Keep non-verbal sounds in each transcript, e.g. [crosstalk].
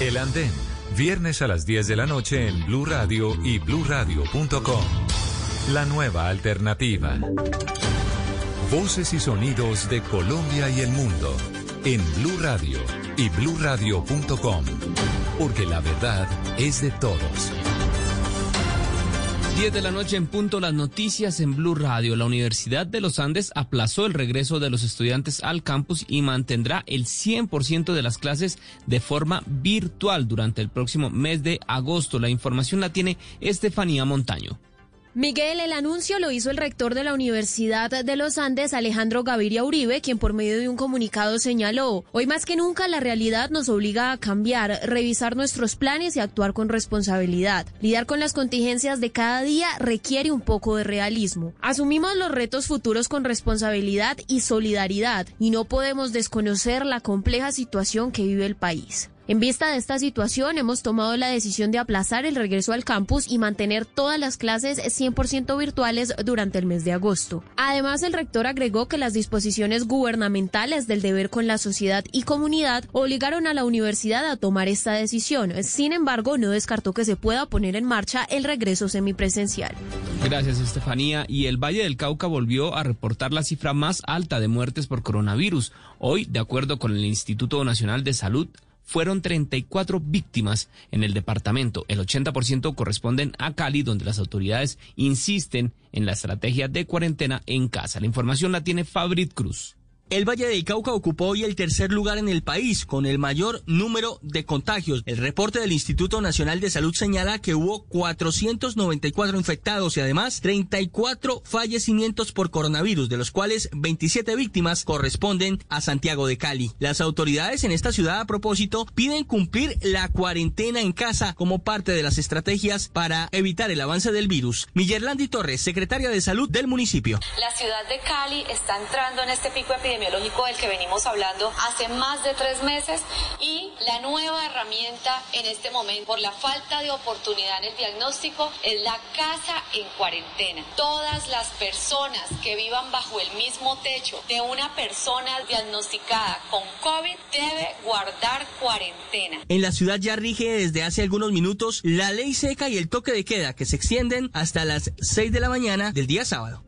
El Andén, viernes a las 10 de la noche en Blue Radio y bluradio.com. La nueva alternativa. Voces y sonidos de Colombia y el mundo en Blue Radio y bluradio.com, porque la verdad es de todos. 10 de la noche en punto las noticias en Blue Radio. La Universidad de los Andes aplazó el regreso de los estudiantes al campus y mantendrá el 100% de las clases de forma virtual durante el próximo mes de agosto. La información la tiene Estefanía Montaño. Miguel, el anuncio lo hizo el rector de la Universidad de los Andes, Alejandro Gaviria Uribe, quien por medio de un comunicado señaló, hoy más que nunca la realidad nos obliga a cambiar, revisar nuestros planes y actuar con responsabilidad. Lidiar con las contingencias de cada día requiere un poco de realismo. Asumimos los retos futuros con responsabilidad y solidaridad y no podemos desconocer la compleja situación que vive el país. En vista de esta situación, hemos tomado la decisión de aplazar el regreso al campus y mantener todas las clases 100% virtuales durante el mes de agosto. Además, el rector agregó que las disposiciones gubernamentales del deber con la sociedad y comunidad obligaron a la universidad a tomar esta decisión. Sin embargo, no descartó que se pueda poner en marcha el regreso semipresencial. Gracias, Estefanía. Y el Valle del Cauca volvió a reportar la cifra más alta de muertes por coronavirus. Hoy, de acuerdo con el Instituto Nacional de Salud, fueron 34 víctimas en el departamento. El 80% corresponden a Cali, donde las autoridades insisten en la estrategia de cuarentena en casa. La información la tiene Fabrit Cruz. El Valle del Cauca ocupó hoy el tercer lugar en el país con el mayor número de contagios. El reporte del Instituto Nacional de Salud señala que hubo 494 infectados y además 34 fallecimientos por coronavirus, de los cuales 27 víctimas corresponden a Santiago de Cali. Las autoridades en esta ciudad a propósito piden cumplir la cuarentena en casa como parte de las estrategias para evitar el avance del virus. Millerlandi Torres, secretaria de Salud del municipio. La ciudad de Cali está entrando en este pico epidemiológico epidemiológico del que venimos hablando hace más de tres meses y la nueva herramienta en este momento por la falta de oportunidad en el diagnóstico es la casa en cuarentena. Todas las personas que vivan bajo el mismo techo de una persona diagnosticada con COVID debe guardar cuarentena. En la ciudad ya rige desde hace algunos minutos la ley seca y el toque de queda que se extienden hasta las 6 de la mañana del día sábado.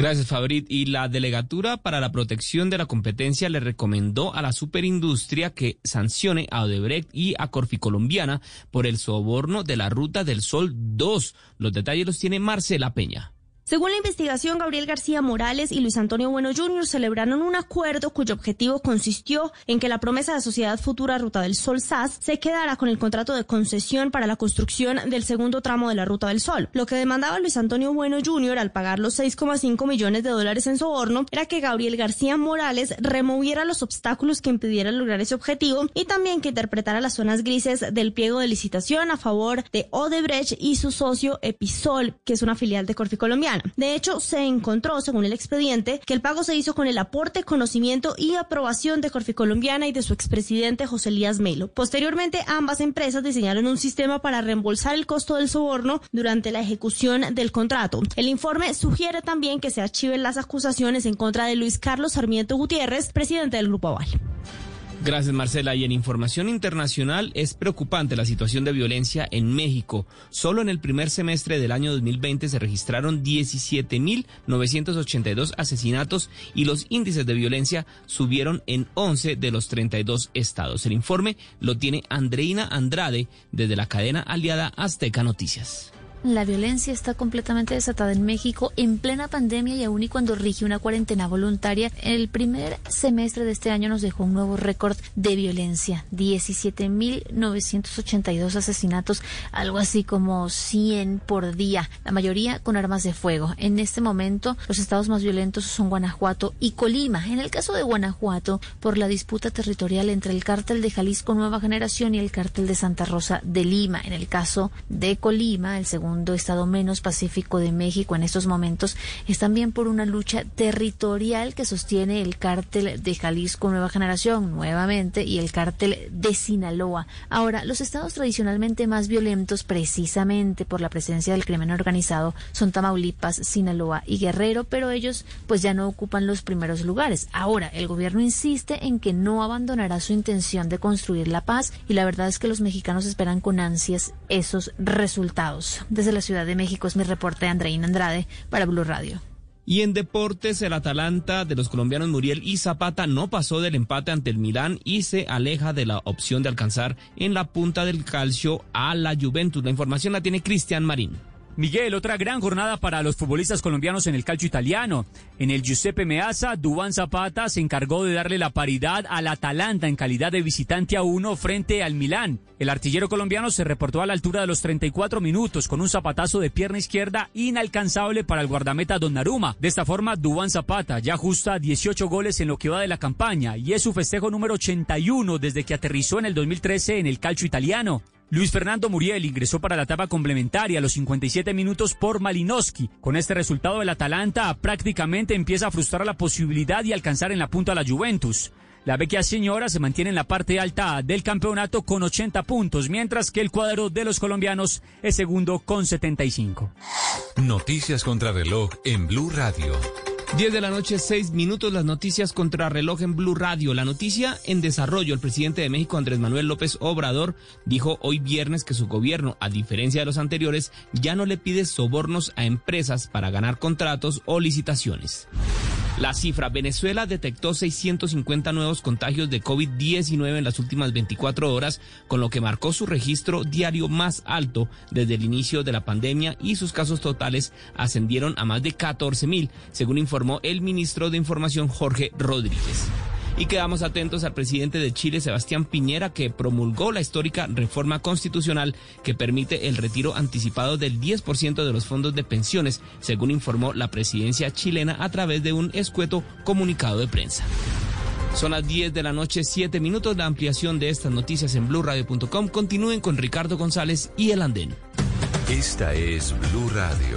Gracias, Fabrit. Y la Delegatura para la Protección de la Competencia le recomendó a la superindustria que sancione a Odebrecht y a Corficolombiana por el soborno de la Ruta del Sol 2. Los detalles los tiene Marcela Peña. Según la investigación, Gabriel García Morales y Luis Antonio Bueno Jr. celebraron un acuerdo cuyo objetivo consistió en que la promesa de Sociedad Futura Ruta del Sol SAS se quedara con el contrato de concesión para la construcción del segundo tramo de la Ruta del Sol. Lo que demandaba Luis Antonio Bueno Jr. al pagar los 6,5 millones de dólares en soborno era que Gabriel García Morales removiera los obstáculos que impidieran lograr ese objetivo y también que interpretara las zonas grises del pliego de licitación a favor de Odebrecht y su socio Episol, que es una filial de Corfi Colombiana. De hecho, se encontró, según el expediente, que el pago se hizo con el aporte, conocimiento y aprobación de Corfi Colombiana y de su expresidente José Elías Melo. Posteriormente, ambas empresas diseñaron un sistema para reembolsar el costo del soborno durante la ejecución del contrato. El informe sugiere también que se archiven las acusaciones en contra de Luis Carlos Sarmiento Gutiérrez, presidente del Grupo Aval. Gracias, Marcela. Y en información internacional es preocupante la situación de violencia en México. Solo en el primer semestre del año 2020 se registraron 17.982 asesinatos y los índices de violencia subieron en 11 de los 32 estados. El informe lo tiene Andreina Andrade desde la cadena aliada Azteca Noticias. La violencia está completamente desatada en México en plena pandemia y aún y cuando rige una cuarentena voluntaria. El primer semestre de este año nos dejó un nuevo récord de violencia. 17.982 asesinatos, algo así como 100 por día, la mayoría con armas de fuego. En este momento los estados más violentos son Guanajuato y Colima. En el caso de Guanajuato, por la disputa territorial entre el cártel de Jalisco Nueva Generación y el cártel de Santa Rosa de Lima. En el caso de Colima, el segundo segundo estado menos pacífico de México en estos momentos, es también por una lucha territorial que sostiene el cártel de Jalisco Nueva Generación nuevamente y el cártel de Sinaloa. Ahora, los estados tradicionalmente más violentos precisamente por la presencia del crimen organizado son Tamaulipas, Sinaloa y Guerrero, pero ellos pues ya no ocupan los primeros lugares. Ahora, el gobierno insiste en que no abandonará su intención de construir la paz y la verdad es que los mexicanos esperan con ansias esos resultados. Desde la Ciudad de México es mi reporte de Andreina Andrade para Blue Radio. Y en deportes, el Atalanta de los colombianos Muriel y Zapata no pasó del empate ante el Milán y se aleja de la opción de alcanzar en la punta del calcio a la Juventus. La información la tiene Cristian Marín. Miguel, otra gran jornada para los futbolistas colombianos en el calcio italiano. En el Giuseppe Meazza, Dubán Zapata se encargó de darle la paridad al Atalanta en calidad de visitante a uno frente al Milán. El artillero colombiano se reportó a la altura de los 34 minutos con un zapatazo de pierna izquierda inalcanzable para el guardameta Donnarumma. De esta forma, Dubán Zapata ya ajusta 18 goles en lo que va de la campaña y es su festejo número 81 desde que aterrizó en el 2013 en el calcio italiano. Luis Fernando Muriel ingresó para la etapa complementaria a los 57 minutos por Malinowski. Con este resultado, el Atalanta prácticamente empieza a frustrar la posibilidad de alcanzar en la punta a la Juventus. La vecchia señora se mantiene en la parte alta del campeonato con 80 puntos, mientras que el cuadro de los colombianos es segundo con 75. Noticias contra reloj en Blue Radio. 10 de la noche, 6 minutos, las noticias contra reloj en Blue Radio. La noticia en desarrollo. El presidente de México, Andrés Manuel López Obrador, dijo hoy viernes que su gobierno, a diferencia de los anteriores, ya no le pide sobornos a empresas para ganar contratos o licitaciones. La cifra, Venezuela detectó 650 nuevos contagios de COVID-19 en las últimas 24 horas, con lo que marcó su registro diario más alto desde el inicio de la pandemia y sus casos totales ascendieron a más de 14 mil, según informó el ministro de Información Jorge Rodríguez. Y quedamos atentos al presidente de Chile, Sebastián Piñera, que promulgó la histórica reforma constitucional que permite el retiro anticipado del 10% de los fondos de pensiones, según informó la presidencia chilena a través de un escueto comunicado de prensa. Son las 10 de la noche, 7 minutos. La ampliación de estas noticias en blurradio.com. Continúen con Ricardo González y El Andén. Esta es Blue Radio.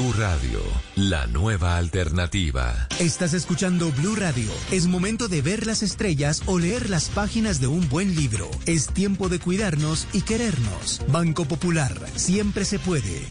Blue Radio, la nueva alternativa. Estás escuchando Blue Radio. Es momento de ver las estrellas o leer las páginas de un buen libro. Es tiempo de cuidarnos y querernos. Banco Popular, siempre se puede.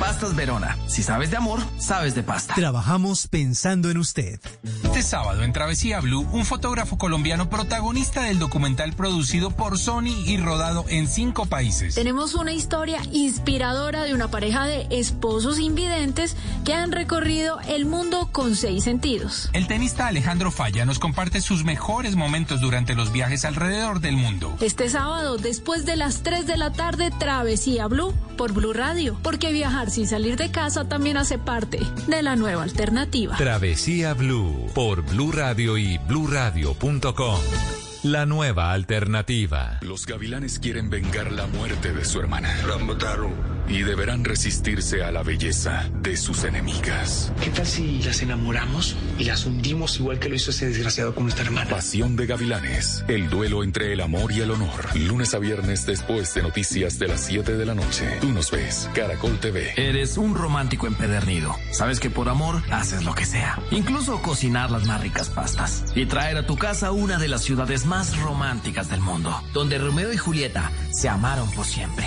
Pastas Verona. Si sabes de amor, sabes de pasta. Trabajamos pensando en usted. Este sábado en Travesía Blue, un fotógrafo colombiano protagonista del documental producido por Sony y rodado en cinco países. Tenemos una historia inspiradora de una pareja de esposos invidentes que han recorrido el mundo con seis sentidos. El tenista Alejandro Falla nos comparte sus mejores momentos durante los viajes alrededor del mundo. Este sábado, después de las 3 de la tarde, Travesía Blue por Blue Radio, porque viajar sin salir de casa también hace parte de la nueva alternativa. Travesía Blue por Blue Radio y bluradio.com. La nueva alternativa. Los gavilanes quieren vengar la muerte de su hermana. La mataron. Y deberán resistirse a la belleza de sus enemigas. ¿Qué tal si las enamoramos y las hundimos igual que lo hizo ese desgraciado con nuestra hermana? Pasión de gavilanes. El duelo entre el amor y el honor. Lunes a viernes después de noticias de las 7 de la noche. Tú nos ves. Caracol TV. Eres un romántico empedernido. Sabes que por amor haces lo que sea. Incluso cocinar las más ricas pastas. Y traer a tu casa una de las ciudades más románticas del mundo. Donde Romeo y Julieta se amaron por siempre.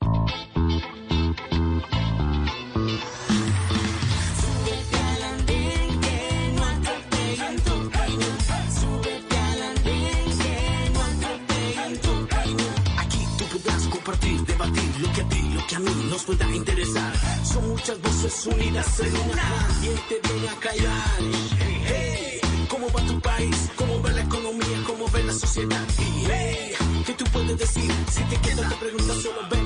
Nos pueda interesar. Son muchas voces unidas en una. ¿Quién te viene a callar? Hey, ¿cómo va tu país? ¿Cómo va la economía? ¿Cómo va la sociedad? Hey, ¿qué tú puedes decir? Si te quedas te preguntas solo ven,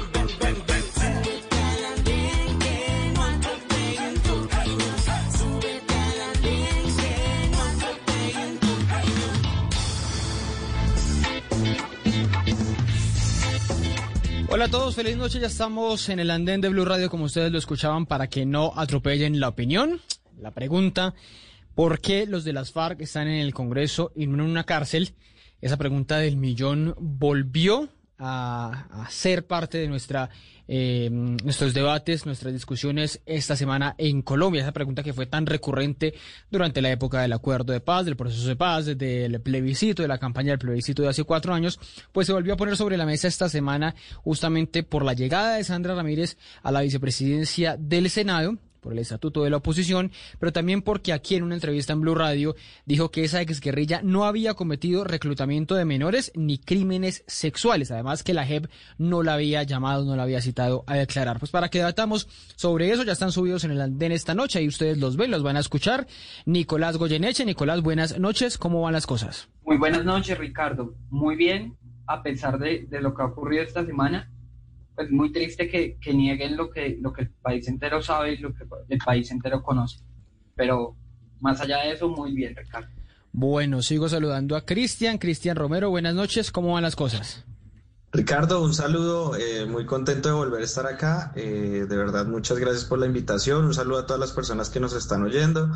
A todos, feliz noche. Ya estamos en el andén de Blue Radio, como ustedes lo escuchaban, para que no atropellen la opinión. La pregunta, ¿por qué los de las FARC están en el Congreso y no en una cárcel? Esa pregunta del millón volvió a, ser parte de nuestra, eh, nuestros debates, nuestras discusiones esta semana en Colombia. Esa pregunta que fue tan recurrente durante la época del acuerdo de paz, del proceso de paz, desde el plebiscito, de la campaña del plebiscito de hace cuatro años, pues se volvió a poner sobre la mesa esta semana justamente por la llegada de Sandra Ramírez a la vicepresidencia del Senado por el estatuto de la oposición, pero también porque aquí en una entrevista en Blue Radio dijo que esa exguerrilla no había cometido reclutamiento de menores ni crímenes sexuales, además que la JEP no la había llamado, no la había citado a declarar. Pues para que debatamos sobre eso, ya están subidos en el andén esta noche, y ustedes los ven, los van a escuchar. Nicolás Goyeneche, Nicolás, buenas noches, ¿cómo van las cosas? Muy buenas noches, Ricardo. Muy bien, a pesar de, de lo que ha ocurrido esta semana, pues muy triste que, que, nieguen lo que, lo que el país entero sabe y lo que el país entero conoce. Pero más allá de eso, muy bien, Ricardo. Bueno, sigo saludando a Cristian. Cristian Romero, buenas noches. ¿Cómo van las cosas? Ricardo, un saludo, eh, muy contento de volver a estar acá. Eh, de verdad, muchas gracias por la invitación. Un saludo a todas las personas que nos están oyendo. Un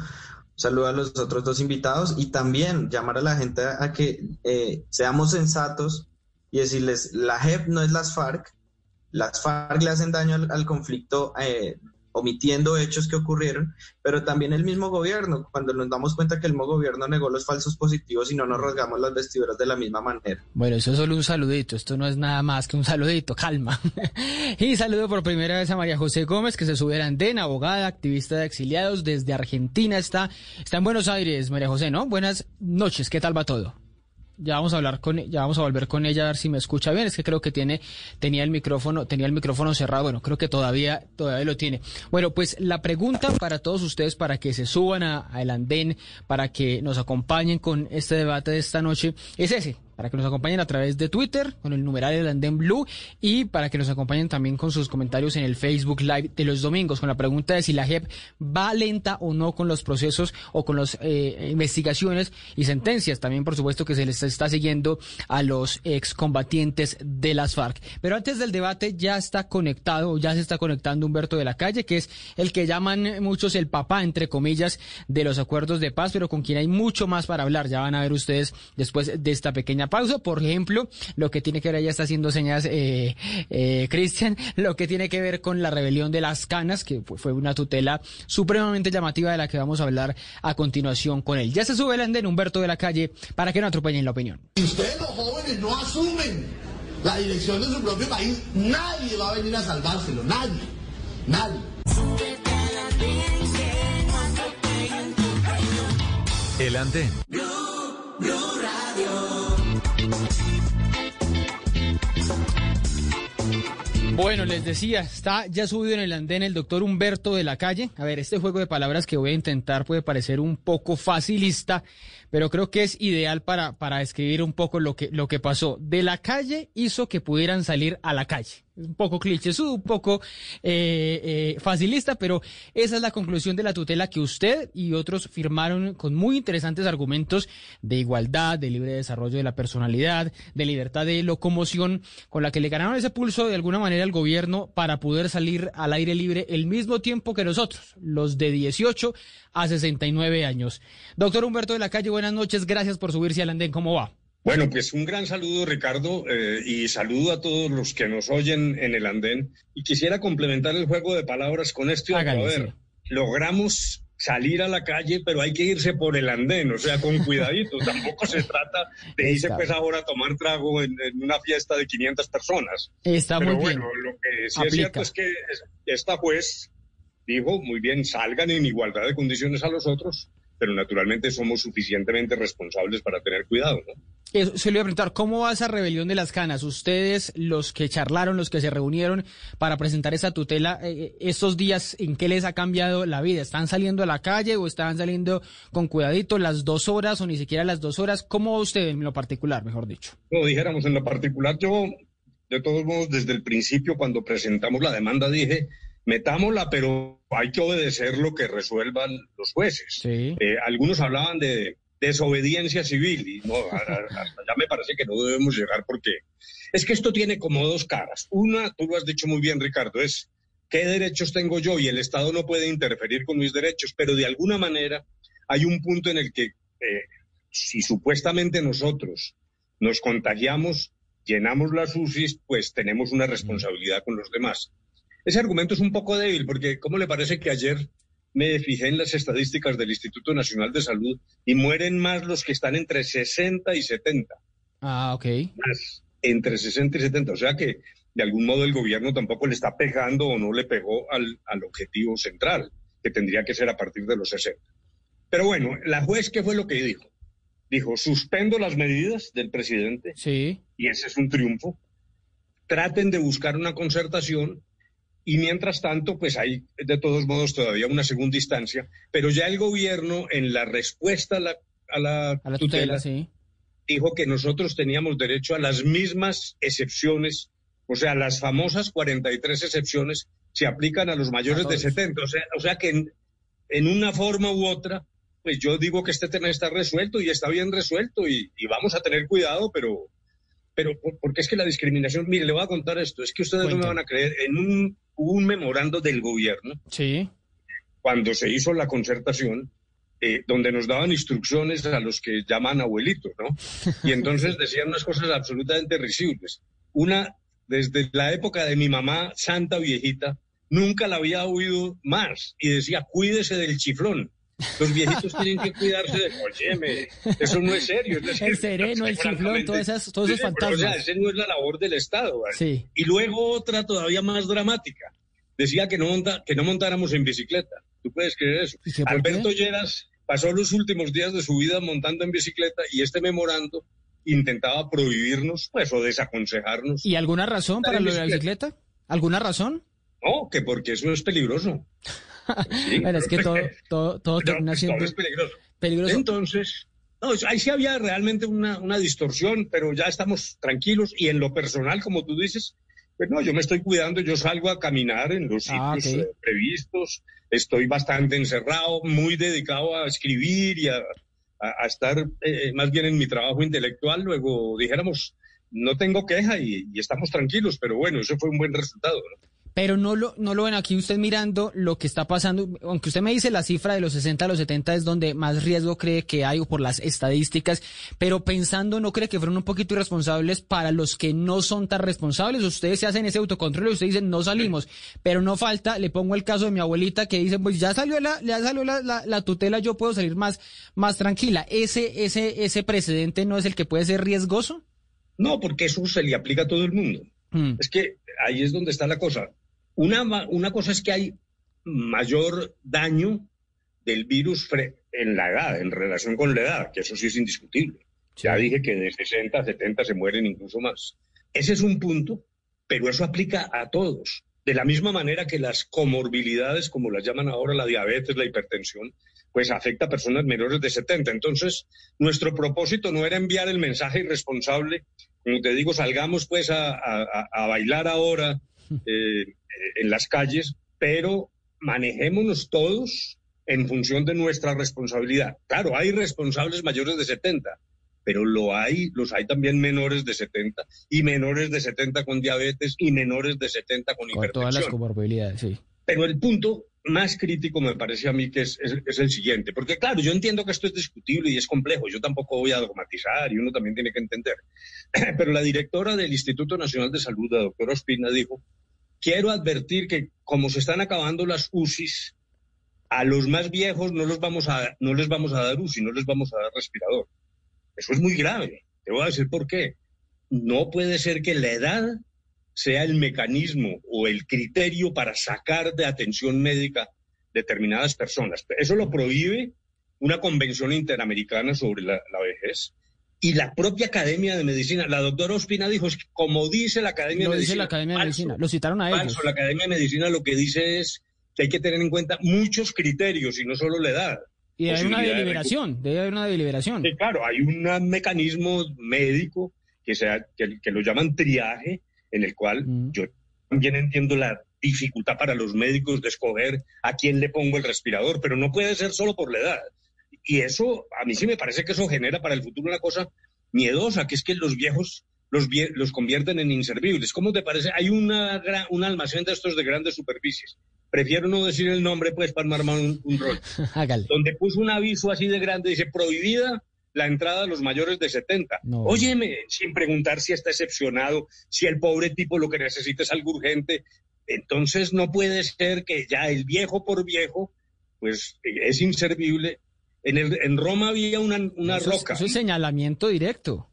saludo a los otros dos invitados y también llamar a la gente a, a que eh, seamos sensatos y decirles, la JEP no es las FARC, las FARC le hacen daño al, conflicto eh, omitiendo hechos que ocurrieron, pero también el mismo gobierno, cuando nos damos cuenta que el mismo gobierno negó los falsos positivos y no nos rasgamos las vestiduras de la misma manera. Bueno, eso es solo un saludito, esto no es nada más que un saludito, calma. [laughs] y saludo por primera vez a María José Gómez, que se sube al andén, abogada, activista de exiliados desde Argentina, está, está en Buenos Aires, María José, ¿no? Buenas noches, ¿qué tal va todo? Ya vamos a hablar con ya vamos a volver con ella a ver si me escucha bien. Es que creo que tiene tenía el micrófono tenía el micrófono cerrado. Bueno creo que todavía todavía lo tiene. Bueno pues la pregunta para todos ustedes para que se suban a, a andén para que nos acompañen con este debate de esta noche es ese para que nos acompañen a través de Twitter con el numeral del Andén Blue y para que nos acompañen también con sus comentarios en el Facebook Live de los domingos con la pregunta de si la JEP va lenta o no con los procesos o con las eh, investigaciones y sentencias. También, por supuesto, que se les está siguiendo a los excombatientes de las FARC. Pero antes del debate ya está conectado, ya se está conectando Humberto de la Calle, que es el que llaman muchos el papá, entre comillas, de los acuerdos de paz, pero con quien hay mucho más para hablar. Ya van a ver ustedes después de esta pequeña pausa. Por ejemplo, lo que tiene que ver, ya está haciendo señas, eh, eh, Cristian, lo que tiene que ver con la rebelión de las canas, que fue una tutela supremamente llamativa de la que vamos a hablar a continuación con él. Ya se sube el andén Humberto de la calle para que no atropellen la opinión. Si ustedes los jóvenes no asumen la dirección de su propio país, nadie va a venir a salvárselo, nadie, nadie. El andén. Bueno, les decía, está ya subido en el andén el doctor Humberto de la Calle. A ver, este juego de palabras que voy a intentar puede parecer un poco facilista, pero creo que es ideal para, para describir un poco lo que, lo que pasó. De la calle hizo que pudieran salir a la calle. Un poco cliché, un poco eh, eh, facilista, pero esa es la conclusión de la tutela que usted y otros firmaron con muy interesantes argumentos de igualdad, de libre desarrollo de la personalidad, de libertad de locomoción, con la que le ganaron ese pulso de alguna manera al gobierno para poder salir al aire libre el mismo tiempo que nosotros, los de 18 a 69 años. Doctor Humberto de la Calle, buenas noches, gracias por subirse al andén, ¿cómo va? Bueno, pues un gran saludo, Ricardo, eh, y saludo a todos los que nos oyen en el andén. Y quisiera complementar el juego de palabras con esto. a ver, logramos salir a la calle, pero hay que irse por el andén, o sea, con cuidadito. [laughs] Tampoco se trata de irse pues ahora a tomar trago en, una fiesta de 500 personas. Está pero muy bueno, lo que sí es cierto es que esta juez dijo, muy bien, salgan en igualdad de condiciones a los otros, pero naturalmente somos suficientemente responsables para tener cuidado, ¿no? se le iba a preguntar, ¿cómo va esa rebelión de las canas? Ustedes, los que charlaron, los que se reunieron para presentar esa tutela, eh, eh, estos días, ¿en qué les ha cambiado la vida? ¿Están saliendo a la calle o están saliendo con cuidadito las dos horas o ni siquiera las dos horas? ¿Cómo va usted en lo particular, mejor dicho? No, dijéramos en lo particular, yo, de todos modos, desde el principio, cuando presentamos la demanda, dije, metámosla, pero hay que obedecer lo que resuelvan los jueces. Eh, algunos hablaban de desobediencia civil. Y no, ya me parece que no debemos llegar porque es que esto tiene como dos caras. Una, tú lo has dicho muy bien, Ricardo, es qué derechos tengo yo y el Estado no puede interferir con mis derechos, pero de alguna manera hay un punto en el que eh, si supuestamente nosotros nos contagiamos, llenamos las UCIs, pues tenemos una responsabilidad con los demás. Ese argumento es un poco débil porque, ¿cómo le parece que ayer me fijé en las estadísticas del Instituto Nacional de Salud y mueren más los que están entre 60 y 70. Ah, ok. Más entre 60 y 70. O sea que de algún modo el gobierno tampoco le está pegando o no le pegó al, al objetivo central, que tendría que ser a partir de los 60. Pero bueno, la juez, ¿qué fue lo que dijo? Dijo, suspendo las medidas del presidente. Sí. Y ese es un triunfo. Traten de buscar una concertación y mientras tanto, pues hay de todos modos todavía una segunda instancia, pero ya el gobierno en la respuesta a la, tutela, dijo que nosotros teníamos derecho a las mismas excepciones, o sea, las famosas 43 excepciones se aplican a los mayores de 70, o sea, o sea que en, una forma u otra, pues yo digo que este tema está resuelto y está bien resuelto y, y vamos a tener cuidado, pero, pero porque es que la discriminación, mire, le voy a contar esto, es que ustedes no me van a creer, en un hubo un memorando del gobierno. Sí. Cuando se hizo la concertación, eh, donde nos daban instrucciones a los que llaman abuelitos, ¿no? [laughs] Y entonces decían unas cosas absolutamente risibles. Una, desde la época de mi mamá, santa viejita, nunca la había oído más y decía, cuídese del chiflón. Los viejitos tienen que cuidarse de, oye, eso no es serio. el sereno, el chiflón, todos esos, todos esos fantasmas. o sea, ese no es la labor del Estado. Sí. Y luego otra todavía más dramática. Decía que no, monta, que no montáramos en bicicleta. ¿Tú puedes creer eso? Alberto Lleras pasó los últimos días de su vida montando en bicicleta y este memorando intentaba prohibirnos, pues, o desaconsejarnos. ¿Y alguna razón para lo de la bicicleta? ¿Alguna razón? No, que porque eso es peligroso. Es que todo, todo, todo [laughs] termina siendo es peligroso. Entonces, no, ahí sí había realmente una, una, distorsión, pero ya estamos tranquilos y en lo personal, como tú dices, pues no, yo me estoy cuidando, yo salgo a caminar en los Ah, sitios eh, previstos, estoy bastante encerrado, muy dedicado a escribir y a, a, estar eh, más bien en mi trabajo intelectual, luego dijéramos, no tengo queja y, y, estamos tranquilos, pero bueno, eso fue un buen resultado. ¿no? Pero no lo, no lo ven aquí usted mirando lo que está pasando, aunque usted me dice la cifra de los 60 a los 70 es donde más riesgo cree que hay o por las estadísticas, pero pensando, ¿no cree que fueron un poquito irresponsables para los que no son tan responsables? Ustedes se hacen ese autocontrol y ustedes dicen, no salimos, pero no falta, le pongo el caso de mi abuelita que dice, pues ya salió la, ya salió la, la, tutela, yo puedo salir más, más tranquila. ¿Ese, ese, ese precedente no es el que puede ser riesgoso? No, porque eso se le aplica a todo el mundo. Mm. Es que ahí es donde está la cosa. Una, una cosa es que hay mayor daño del virus en la edad, en relación con la edad, que eso sí es indiscutible. Ya dije que de 60 a 70 se mueren incluso más. Ese es un punto, pero eso aplica a todos. De la misma manera que las comorbilidades, como las llaman ahora la diabetes, la hipertensión, pues afecta a personas menores de 70. Entonces, nuestro propósito no era enviar el mensaje irresponsable, como te digo, salgamos pues a, a, bailar ahora eh, en las calles, pero manejémonos todos en función de nuestra responsabilidad. Claro, hay responsables mayores de 70, pero lo hay, los hay también menores de 70 y menores de 70 con diabetes y menores de 70 con, con hipertensión. Todas las comorbilidades, sí. Pero el punto más crítico me parece a mí que es, el siguiente, porque claro, yo entiendo que esto es discutible y es complejo, yo tampoco voy a dogmatizar y uno también tiene que entender, [clears throat] pero la directora del Instituto Nacional de Salud, la doctora Ospina, dijo, quiero advertir que como se están acabando las UCIs, a los más viejos no, los vamos a, no les vamos a dar UCI, no les vamos a dar respirador. Eso es muy grave, te voy a decir por qué. No puede ser que la edad sea el mecanismo o el criterio para sacar de atención médica determinadas personas. Eso lo prohíbe una convención interamericana sobre la, vejez y la propia Academia de Medicina. La doctora Ospina dijo, como dice la Academia de Medicina. la Academia de Medicina, lo citaron a ellos. La Academia de Medicina lo que dice es que hay que tener en cuenta muchos criterios y no solo la edad. Y hay una deliberación, debe haber una deliberación. Sí, claro, hay un mecanismo médico que, sea, que lo llaman triaje, en el cual yo también entiendo la dificultad para los médicos de escoger a quién le pongo el respirador, pero no puede ser solo por la edad. Y eso, a mí sí me parece que eso genera para el futuro una cosa miedosa, que es que los viejos los, los convierten en inservibles. ¿Cómo te parece? Hay una un almacén de estos de grandes superficies. Prefiero no decir el nombre, pues, para armar un, un rol. [laughs] donde puso un aviso así de grande, dice, prohibida la entrada a los mayores de 70. Óyeme, sin preguntar si está excepcionado, si el pobre tipo lo que necesita es algo urgente. Entonces no puede ser que ya el viejo por viejo, pues es inservible. En, el, en Roma había una, una roca. Es, un señalamiento directo.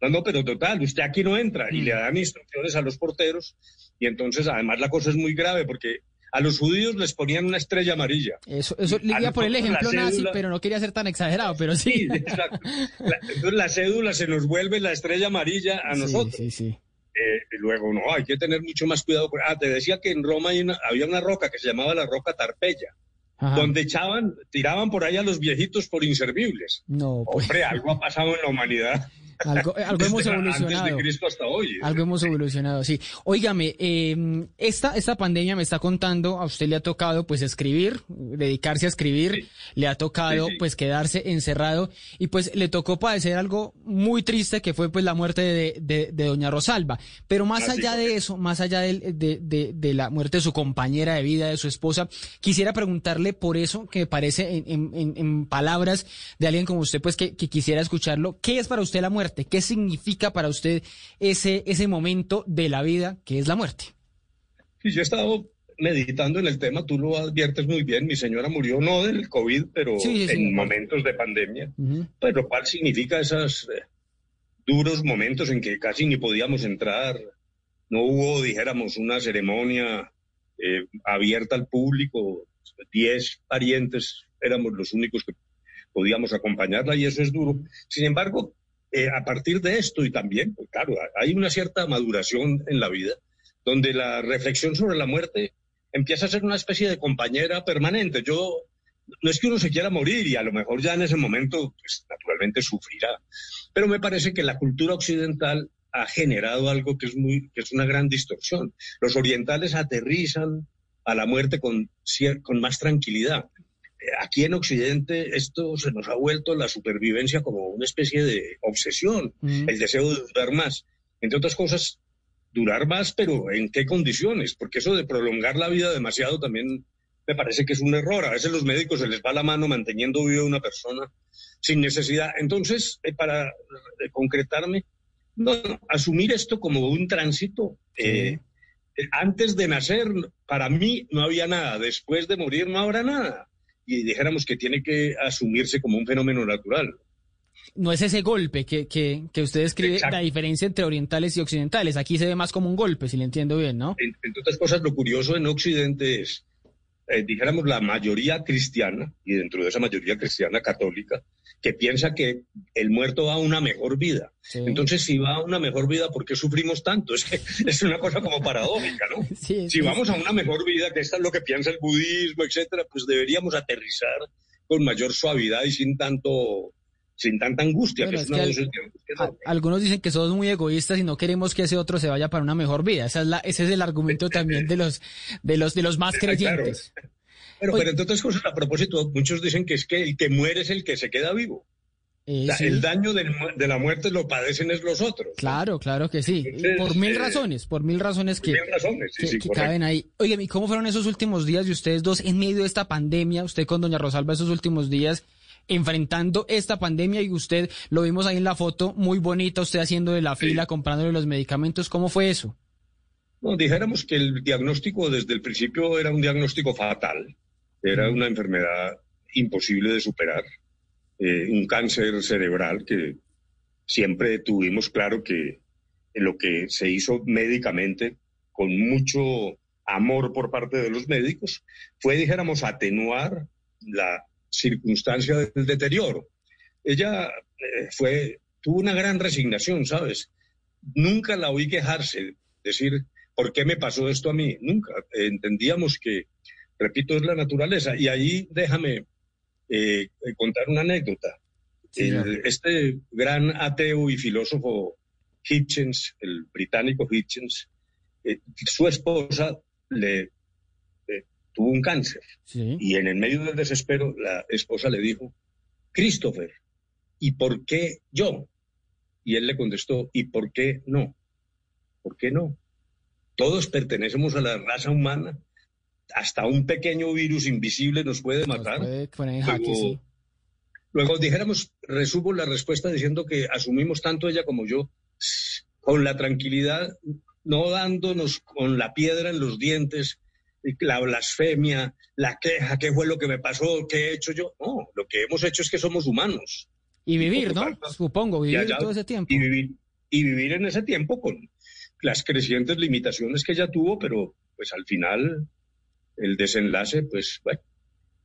No, no, pero total, usted aquí no entra y mm. le dan instrucciones a los porteros y entonces además la cosa es muy grave porque a los judíos les ponían una estrella amarilla. Eso, eso le iba por el ejemplo nazi, pero no quería ser tan exagerado, pero sí. exacto. entonces la cédula se nos vuelve la estrella amarilla a nosotros. Sí, sí, eh, y luego, no, hay que tener mucho más cuidado. Ah, te decía que en Roma había una roca que se llamaba la roca Tarpeya. Donde echaban, tiraban por ahí a los viejitos por inservibles. No, pues. Hombre, algo ha pasado en la humanidad. [laughs] Algo, eh, hemos [laughs] evolucionado. Algo hemos evolucionado, sí. Óigame, em, esta, esta pandemia me está contando, a usted le ha tocado pues escribir, dedicarse a escribir, le ha tocado pues quedarse encerrado y pues le tocó padecer algo muy triste que fue pues la muerte de, de, doña Rosalba. Pero más allá de eso, más allá de, de, de, la muerte de su compañera de vida, de su esposa, quisiera preguntarle por eso que me parece en, en, en palabras de alguien como usted pues que, que quisiera escucharlo, ¿qué es para usted la muerte? ¿Qué significa para usted ese, ese momento de la vida que es la muerte? Sí, yo he estado meditando en el tema, tú lo adviertes muy bien, mi señora murió no del COVID, pero en momentos de pandemia, pero ¿cuál significa esos eh, duros momentos en que casi ni podíamos entrar? No hubo, dijéramos, una ceremonia eh, abierta al público, diez parientes éramos los únicos que podíamos acompañarla y eso es duro. Sin embargo, eh, a partir de esto y también, pues claro, hay una cierta maduración en la vida donde la reflexión sobre la muerte empieza a ser una especie de compañera permanente. Yo, no es que uno se quiera morir y a lo mejor ya en ese momento, pues naturalmente sufrirá, pero me parece que la cultura occidental ha generado algo que es, muy, que es una gran distorsión. Los orientales aterrizan a la muerte con, con más tranquilidad aquí en Occidente esto se nos ha vuelto la supervivencia como una especie de obsesión, mm. el deseo de durar más. Entre otras cosas, durar más, pero ¿en qué condiciones? Porque eso de prolongar la vida demasiado también me parece que es un error. A veces los médicos se les va la mano manteniendo viva una persona sin necesidad. Entonces, eh, para eh, concretarme, no, asumir esto como un tránsito. Eh, antes de nacer, para mí no había nada. Después de morir, no habrá nada. Y dijéramos que tiene que asumirse como un fenómeno natural no es ese golpe que, que, que usted describe, la diferencia entre orientales y occidentales. Aquí se ve más como un golpe, si le entiendo bien, ¿no? Entre otras cosas, lo curioso en Occidente es, eh, dijéramos, la mayoría cristiana, y dentro de esa mayoría cristiana católica, que piensa que el muerto va a una mejor vida. Entonces, si va a una mejor vida, ¿por qué sufrimos tanto? Es que [laughs] es una cosa como paradójica, ¿no? [laughs] si vamos a una mejor vida, que esto es lo que piensa el budismo, etcétera, pues deberíamos aterrizar con mayor suavidad y sin tanto sin tanta angustia. algunos dicen que somos muy egoístas y no queremos que ese otro se vaya para una mejor vida. Esa es la, ese es el argumento también de los, de los, de los más [laughs] creyentes. Pero, pero entre otras cosas, a propósito, muchos dicen que es que el que muere es el que se queda vivo. Eh, el daño de la muerte lo padecen es los otros. Claro, claro que sí. por mil eh, razones, por mil razones que, caben ahí. Oye, ¿y cómo fueron esos últimos días de ustedes dos en medio de esta pandemia? Usted con doña Rosalba esos últimos días enfrentando esta pandemia y usted lo vimos ahí en la foto, muy bonita, usted haciendo de la fila, comprándole los medicamentos. ¿Cómo fue eso? No, dijéramos que el diagnóstico desde el principio era un diagnóstico fatal. Era una enfermedad imposible de superar. Eh, un cáncer cerebral que siempre tuvimos claro que lo que se hizo médicamente con mucho amor por parte de los médicos fue, dijéramos, atenuar la circunstancia del deterioro. Ella eh, fue, tuvo una gran resignación, ¿sabes? Nunca la oí quejarse, decir, ¿por qué me pasó esto a mí? Nunca. entendíamos que, repito, es la naturaleza. Y ahí déjame eh, contar una anécdota. este gran ateo y filósofo Hitchens, el británico Hitchens, eh, su esposa le tuvo un cáncer. Y en el medio del desespero, la esposa le dijo, Christopher, ¿y por qué yo? Y él le contestó, ¿y por qué no? ¿Por qué no? Todos pertenecemos a la raza humana. Hasta un pequeño virus invisible nos puede matar. luego, dijéramos, resumo la respuesta diciendo que asumimos tanto ella como yo con la tranquilidad, no dándonos con la piedra en los dientes, la blasfemia, la queja, qué fue lo que me pasó, qué he hecho yo. No, lo que hemos hecho es que somos humanos. Y vivir, ¿no? Supongo, vivir todo ese tiempo. Y vivir, y vivir en ese tiempo con las crecientes limitaciones que ella tuvo, pero pues al final el desenlace, pues bueno,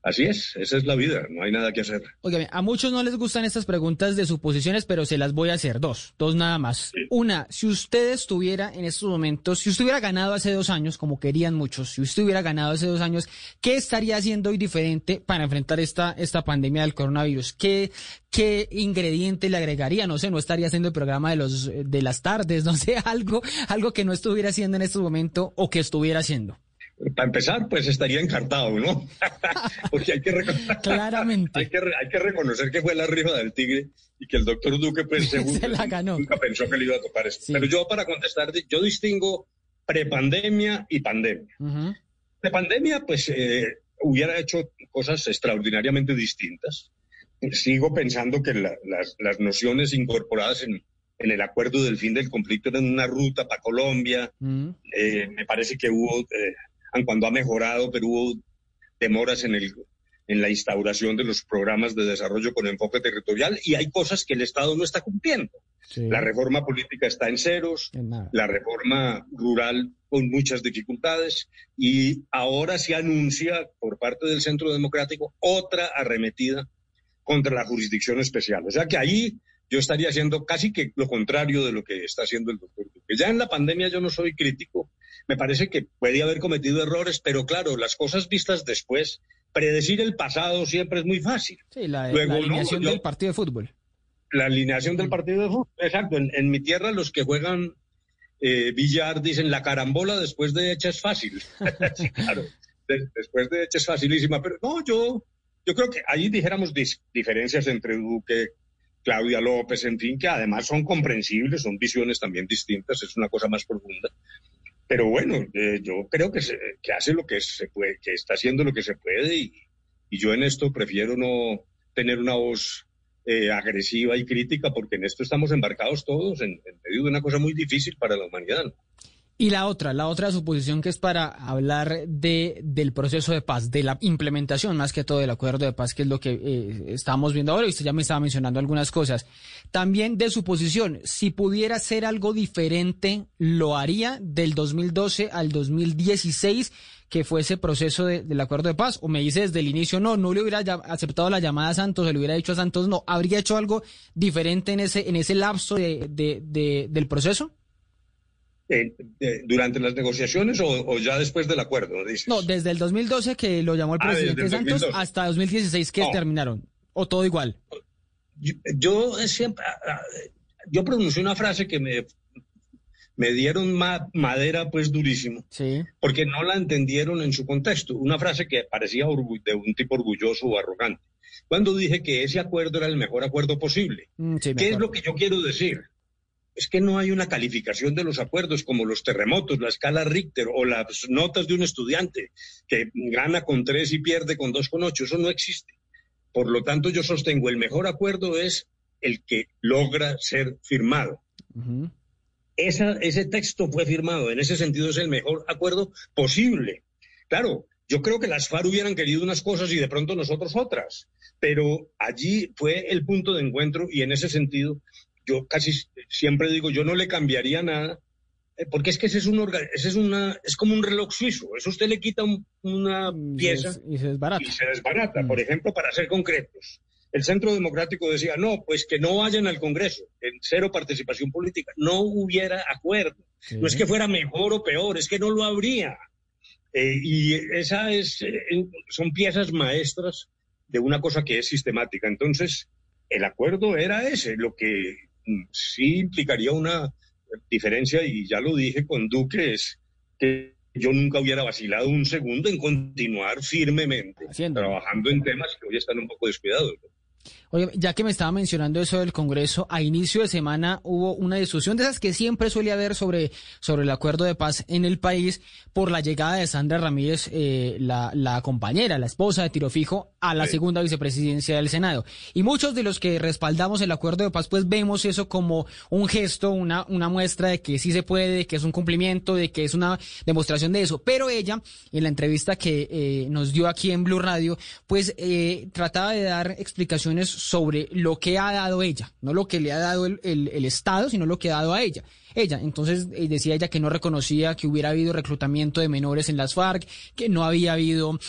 Así es, esa es la vida, no hay nada que hacer. Oiga, a muchos no les gustan estas preguntas de suposiciones, pero se las voy a hacer dos, dos nada más. Una, si usted estuviera en estos momentos, si usted hubiera ganado hace dos años, como querían muchos, si usted hubiera ganado hace dos años, ¿qué estaría haciendo hoy diferente para enfrentar esta, esta pandemia del coronavirus? ¿Qué, qué ingrediente le agregaría? No sé, no estaría haciendo el programa de los, de las tardes, [laughs] no sé, algo, algo que no estuviera haciendo en este momento o que estuviera haciendo. Para empezar, pues estaría encartado, ¿no? [laughs] Porque hay que, [laughs] Claramente. Hay que, hay que reconocer que fue la rifa del tigre y que el doctor Duque, pues, [laughs] según, nunca pensó que le iba a tocar eso. Pero yo, para contestar, yo distingo prepandemia y pandemia. De pandemia, pues, eh, hubiera hecho cosas extraordinariamente distintas. Sigo pensando que las, las, nociones incorporadas en, en el acuerdo del fin del conflicto eran una ruta para Colombia. Eh, me parece que hubo eh, cuando ha mejorado, pero hubo demoras en, el, en la instauración de los programas de desarrollo con enfoque territorial y hay cosas que el Estado no está cumpliendo. La reforma política está en ceros, la reforma rural con muchas dificultades y ahora se anuncia por parte del Centro Democrático otra arremetida contra la jurisdicción especial. O sea que ahí yo estaría haciendo casi que lo contrario de lo que está haciendo el doctor Duque. Ya en la pandemia yo no soy crítico, me parece que puede haber cometido errores, pero claro, las cosas vistas después, predecir el pasado siempre es muy fácil. Sí, la, alineación del partido de fútbol. La alineación del partido de fútbol, exacto. En, mi tierra los que juegan eh, billar dicen la carambola después de hecha es fácil. [laughs] claro, después de hecha es facilísima, pero no, yo, yo creo que ahí dijéramos diferencias entre Duque, Claudia López, en fin, que además son comprensibles, son visiones también distintas, es una cosa más profunda. Pero bueno, eh, yo creo que, se, hace lo que se puede, que está haciendo lo que se puede y, yo en esto prefiero no tener una voz eh, agresiva y crítica, porque en esto estamos embarcados todos en, medio de una cosa muy difícil para la humanidad. Y la otra, la otra suposición que es para hablar de, del proceso de paz, de la implementación más que todo del acuerdo de paz, que es lo que eh, estamos viendo ahora, y usted ya me estaba mencionando algunas cosas. También de su posición, si pudiera ser algo diferente, ¿lo haría del 2012 al 2016? que fue ese proceso de, del acuerdo de paz? ¿O me dice desde el inicio, no, no le hubiera aceptado la llamada a Santos, se le hubiera dicho a Santos, no, ¿habría hecho algo diferente en ese, en ese lapso de, de, de del proceso? Eh, eh, ¿Durante las negociaciones o, o, ya después del acuerdo? Dices? No, desde el 2012 que lo llamó el presidente ah, Santos 2012. hasta 2016 que no. terminaron. ¿O todo igual? Yo, yo siempre, yo pronuncié una frase que me me dieron ma madera pues durísimo, sí. porque no la entendieron en su contexto. Una frase que parecía de un tipo orgulloso o arrogante. Cuando dije que ese acuerdo era el mejor acuerdo posible. Mm, sí, ¿Qué es lo que yo quiero decir? Es que no hay una calificación de los acuerdos como los terremotos, la escala Richter o las notas de un estudiante que gana con tres y pierde con dos con ocho. Eso no existe. Por lo tanto, yo sostengo el mejor acuerdo es el que logra ser firmado. Uh -huh. Esa, ese texto fue firmado. En ese sentido es el mejor acuerdo posible. Claro, yo creo que las FARC hubieran querido unas cosas y de pronto nosotros otras, pero allí fue el punto de encuentro y en ese sentido yo casi siempre digo, yo no le cambiaría nada, eh, porque es que ese es, un ese es, una, es como un reloj suizo. Eso usted le quita un, una pieza y se desbarata. Y se desbarata. Mm. Por ejemplo, para ser concretos, el Centro Democrático decía, no, pues que no vayan al Congreso, en cero participación política, no hubiera acuerdo. Sí. No es que fuera mejor o peor, es que no lo habría. Eh, y esa es, eh, son piezas maestras de una cosa que es sistemática. Entonces, el acuerdo era ese, lo que sí implicaría una diferencia, y ya lo dije con Duque, es que yo nunca hubiera vacilado un segundo en continuar firmemente Haciendo. trabajando en temas que hoy están un poco descuidados. Oye, ya que me estaba mencionando eso del Congreso, a inicio de semana hubo una discusión de esas que siempre suele haber sobre, sobre el acuerdo de paz en el país por la llegada de Sandra Ramírez, eh, la, la, compañera, la esposa de Tiro Fijo, a la sí. segunda vicepresidencia del Senado. Y muchos de los que respaldamos el acuerdo de paz, pues vemos eso como un gesto, una, una muestra de que sí se puede, de que es un cumplimiento, de que es una demostración de eso. Pero ella, en la entrevista que eh, nos dio aquí en Blue Radio, pues eh, trataba de dar explicaciones sobre lo que ha dado ella, no lo que le ha dado el, el, Estado, sino lo que ha dado a ella. Ella, entonces eh, decía ella que no reconocía que hubiera habido reclutamiento de menores en las FARC, que no había habido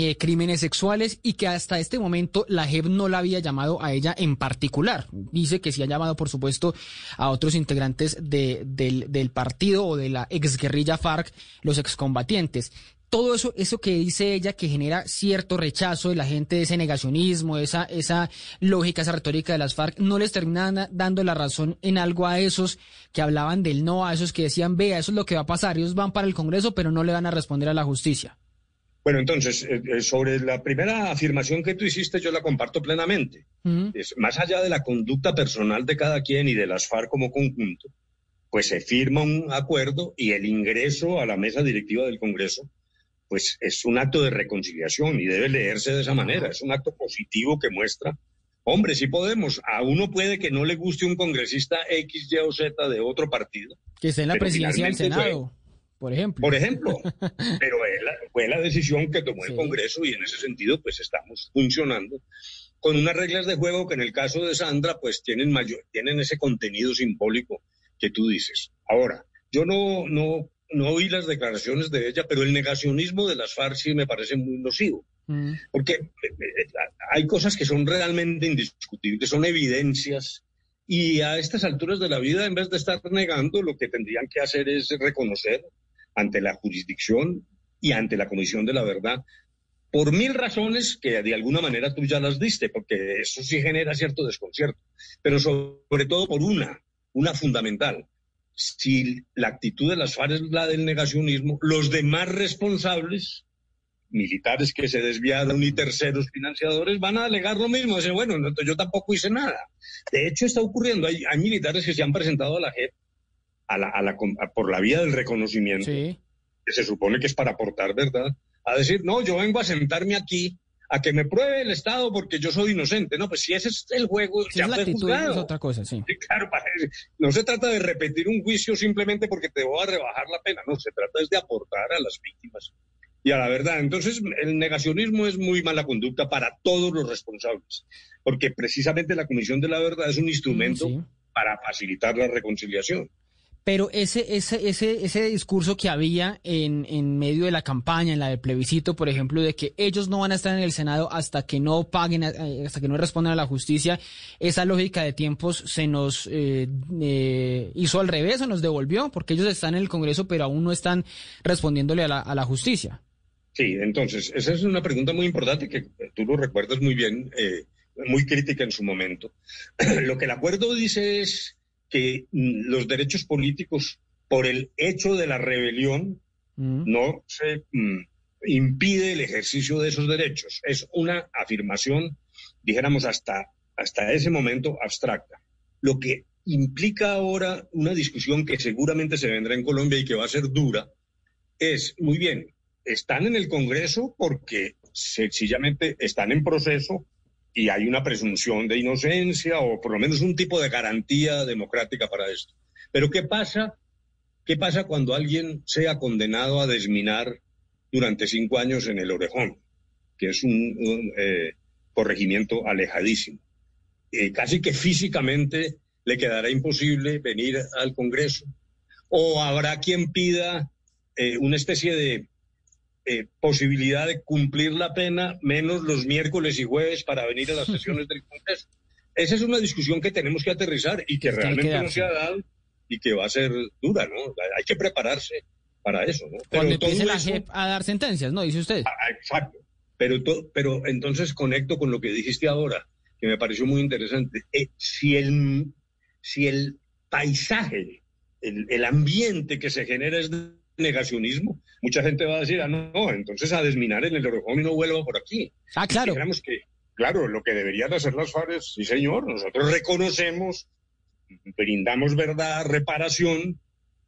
eh, crímenes sexuales y que hasta este momento la JEP no la había llamado a ella en particular. Dice que sí ha llamado, por supuesto, a otros integrantes de, del, del partido o de la exguerrilla FARC, los excombatientes todo eso, eso que dice ella que genera cierto rechazo de la gente de ese negacionismo, esa, esa lógica, esa retórica de las FARC, no les termina dando la razón en algo a esos que hablaban del no, a esos que decían, vea, eso es lo que va a pasar, ellos van para el Congreso, pero no le van a responder a la justicia. Bueno, entonces, eh, sobre la primera afirmación que tú hiciste, yo la comparto plenamente. Uh -huh. es, más allá de la conducta personal de cada quien y de las FARC como conjunto, pues se firma un acuerdo y el ingreso a la mesa directiva del Congreso pues es un acto de reconciliación y debe leerse de esa manera. Es un acto positivo que muestra, hombre, si sí podemos, a uno puede que no le guste un congresista X, Y o Z de otro partido. Que esté en la presidencia del Senado. Fue, por ejemplo. Por ejemplo, [laughs] pero fue la decisión que tomó sí. el Congreso y en ese sentido pues estamos funcionando con unas reglas de juego que en el caso de Sandra pues tienen mayor, tienen ese contenido simbólico que tú dices. Ahora, yo no, no no oí las declaraciones de ella, pero el negacionismo de las FARC sí me parece muy nocivo. Mm. Porque eh, hay cosas que son realmente indiscutibles, son evidencias. Y a estas alturas de la vida, en vez de estar negando, lo que tendrían que hacer es reconocer ante la jurisdicción y ante la Comisión de la Verdad, por mil razones que de alguna manera tú ya las diste, porque eso sí genera cierto desconcierto, pero sobre todo por una, una fundamental si la actitud de las FARC es la del negacionismo, los demás responsables militares que se desviaron y terceros financiadores van a alegar lo mismo. Dicen, bueno, yo tampoco hice nada. De hecho, está ocurriendo. Hay, hay militares que se han presentado a la JEP a la, a la, por la vía del reconocimiento, que se supone que es para aportar verdad, a decir, no, yo vengo a sentarme aquí a que me pruebe el Estado porque yo soy inocente. No, pues si ese es el juego, ya fue juzgado. Es otra cosa, sí. claro, [laughs] no se trata de repetir un juicio simplemente porque te voy a rebajar la pena, no, se trata es de aportar a las víctimas y a la verdad. Entonces, el negacionismo es muy mala conducta para todos los responsables, porque precisamente la Comisión de la Verdad es un instrumento para facilitar la reconciliación. Pero ese, ese, ese, ese discurso que había en, en medio de la campaña, en la del plebiscito, por ejemplo, de que ellos no van a estar en el Senado hasta que no paguen, eh, hasta que no respondan a la justicia, esa lógica de tiempos se nos eh, eh, hizo al revés, o nos devolvió, porque ellos están en el Congreso, pero aún no están respondiéndole a la, a la justicia. Sí, entonces, esa es una pregunta muy importante que tú lo recuerdas muy bien, muy crítica en su momento. [clears throat] lo que el acuerdo dice es que mm, los derechos políticos, por el hecho de la rebelión, mm. no se mm, impide el ejercicio de esos derechos. Es una afirmación, dijéramos, hasta, hasta ese momento abstracta. Lo que implica ahora una discusión que seguramente se vendrá en Colombia y que va a ser dura, es, muy bien, están en el Congreso porque sencillamente están en proceso y hay una presunción de inocencia o por lo menos un tipo de garantía democrática para esto. Pero ¿qué pasa? ¿Qué pasa cuando alguien sea condenado a desminar durante cinco años en el Orejón, que es un, eh, corregimiento alejadísimo? Eh, casi que físicamente le quedará imposible venir al Congreso. O habrá quien pida eh, una especie de eh, posibilidad de cumplir la pena menos los miércoles y jueves para venir a las sesiones del Congreso. Esa es una discusión que tenemos que aterrizar y que realmente no se ha dado y que va a ser dura, ¿no? Hay que prepararse para eso, ¿no? Cuando empiece la JEP a dar sentencias, ¿no? Dice usted. Ah, exacto. Pero, pero entonces conecto con lo que dijiste ahora, que me pareció muy interesante. Eh, si, el, si el paisaje, el, el ambiente que se genera es negacionismo, mucha gente va a decir, ah, no, entonces a desminar en el Orejón y no vuelva por aquí. Ah, claro. que, claro, lo que deberían hacer las FARC sí señor, nosotros reconocemos, brindamos verdad, reparación,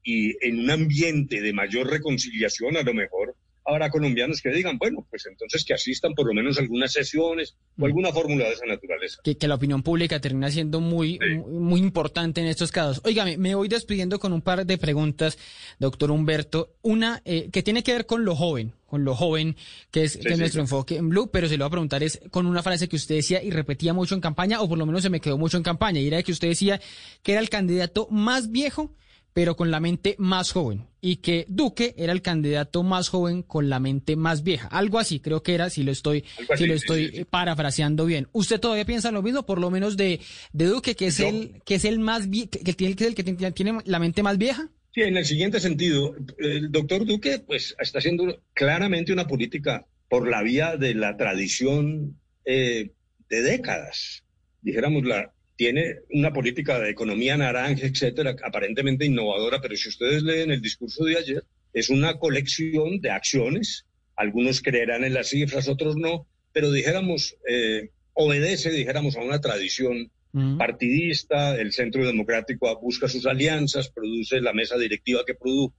y en un ambiente de mayor reconciliación a lo mejor habrá colombianos que digan, bueno, pues entonces que asistan por lo menos algunas sesiones o alguna fórmula de esa naturaleza. Que, la opinión pública termina siendo muy, muy, importante en estos casos. Óigame, me voy despidiendo con un par de preguntas, doctor Humberto. Una eh, que tiene que ver con lo joven, con lo joven, que es, nuestro enfoque en Blue, pero se lo voy a preguntar es con una frase que usted decía y repetía mucho en campaña, o por lo menos se me quedó mucho en campaña, y era que usted decía que era el candidato más viejo pero con la mente más joven, y que Duque era el candidato más joven con la mente más vieja. Algo así, creo que era, si lo estoy, si lo estoy parafraseando bien. ¿Usted todavía piensa lo mismo, por lo menos de, de Duque, que es el, que es el más que, tiene, que, el que tiene la mente más vieja? Sí, en el siguiente sentido, el doctor Duque, pues, está haciendo claramente una política por la vía de la tradición eh, de décadas. Dijéramos, la, tiene una política de economía naranja, etcétera, aparentemente innovadora, pero si ustedes leen el discurso de ayer, es una colección de acciones. Algunos creerán en las cifras, otros no, pero dijéramos, eh, obedece, dijéramos, a una tradición partidista. El Centro Democrático busca sus alianzas, produce la mesa directiva que produjo.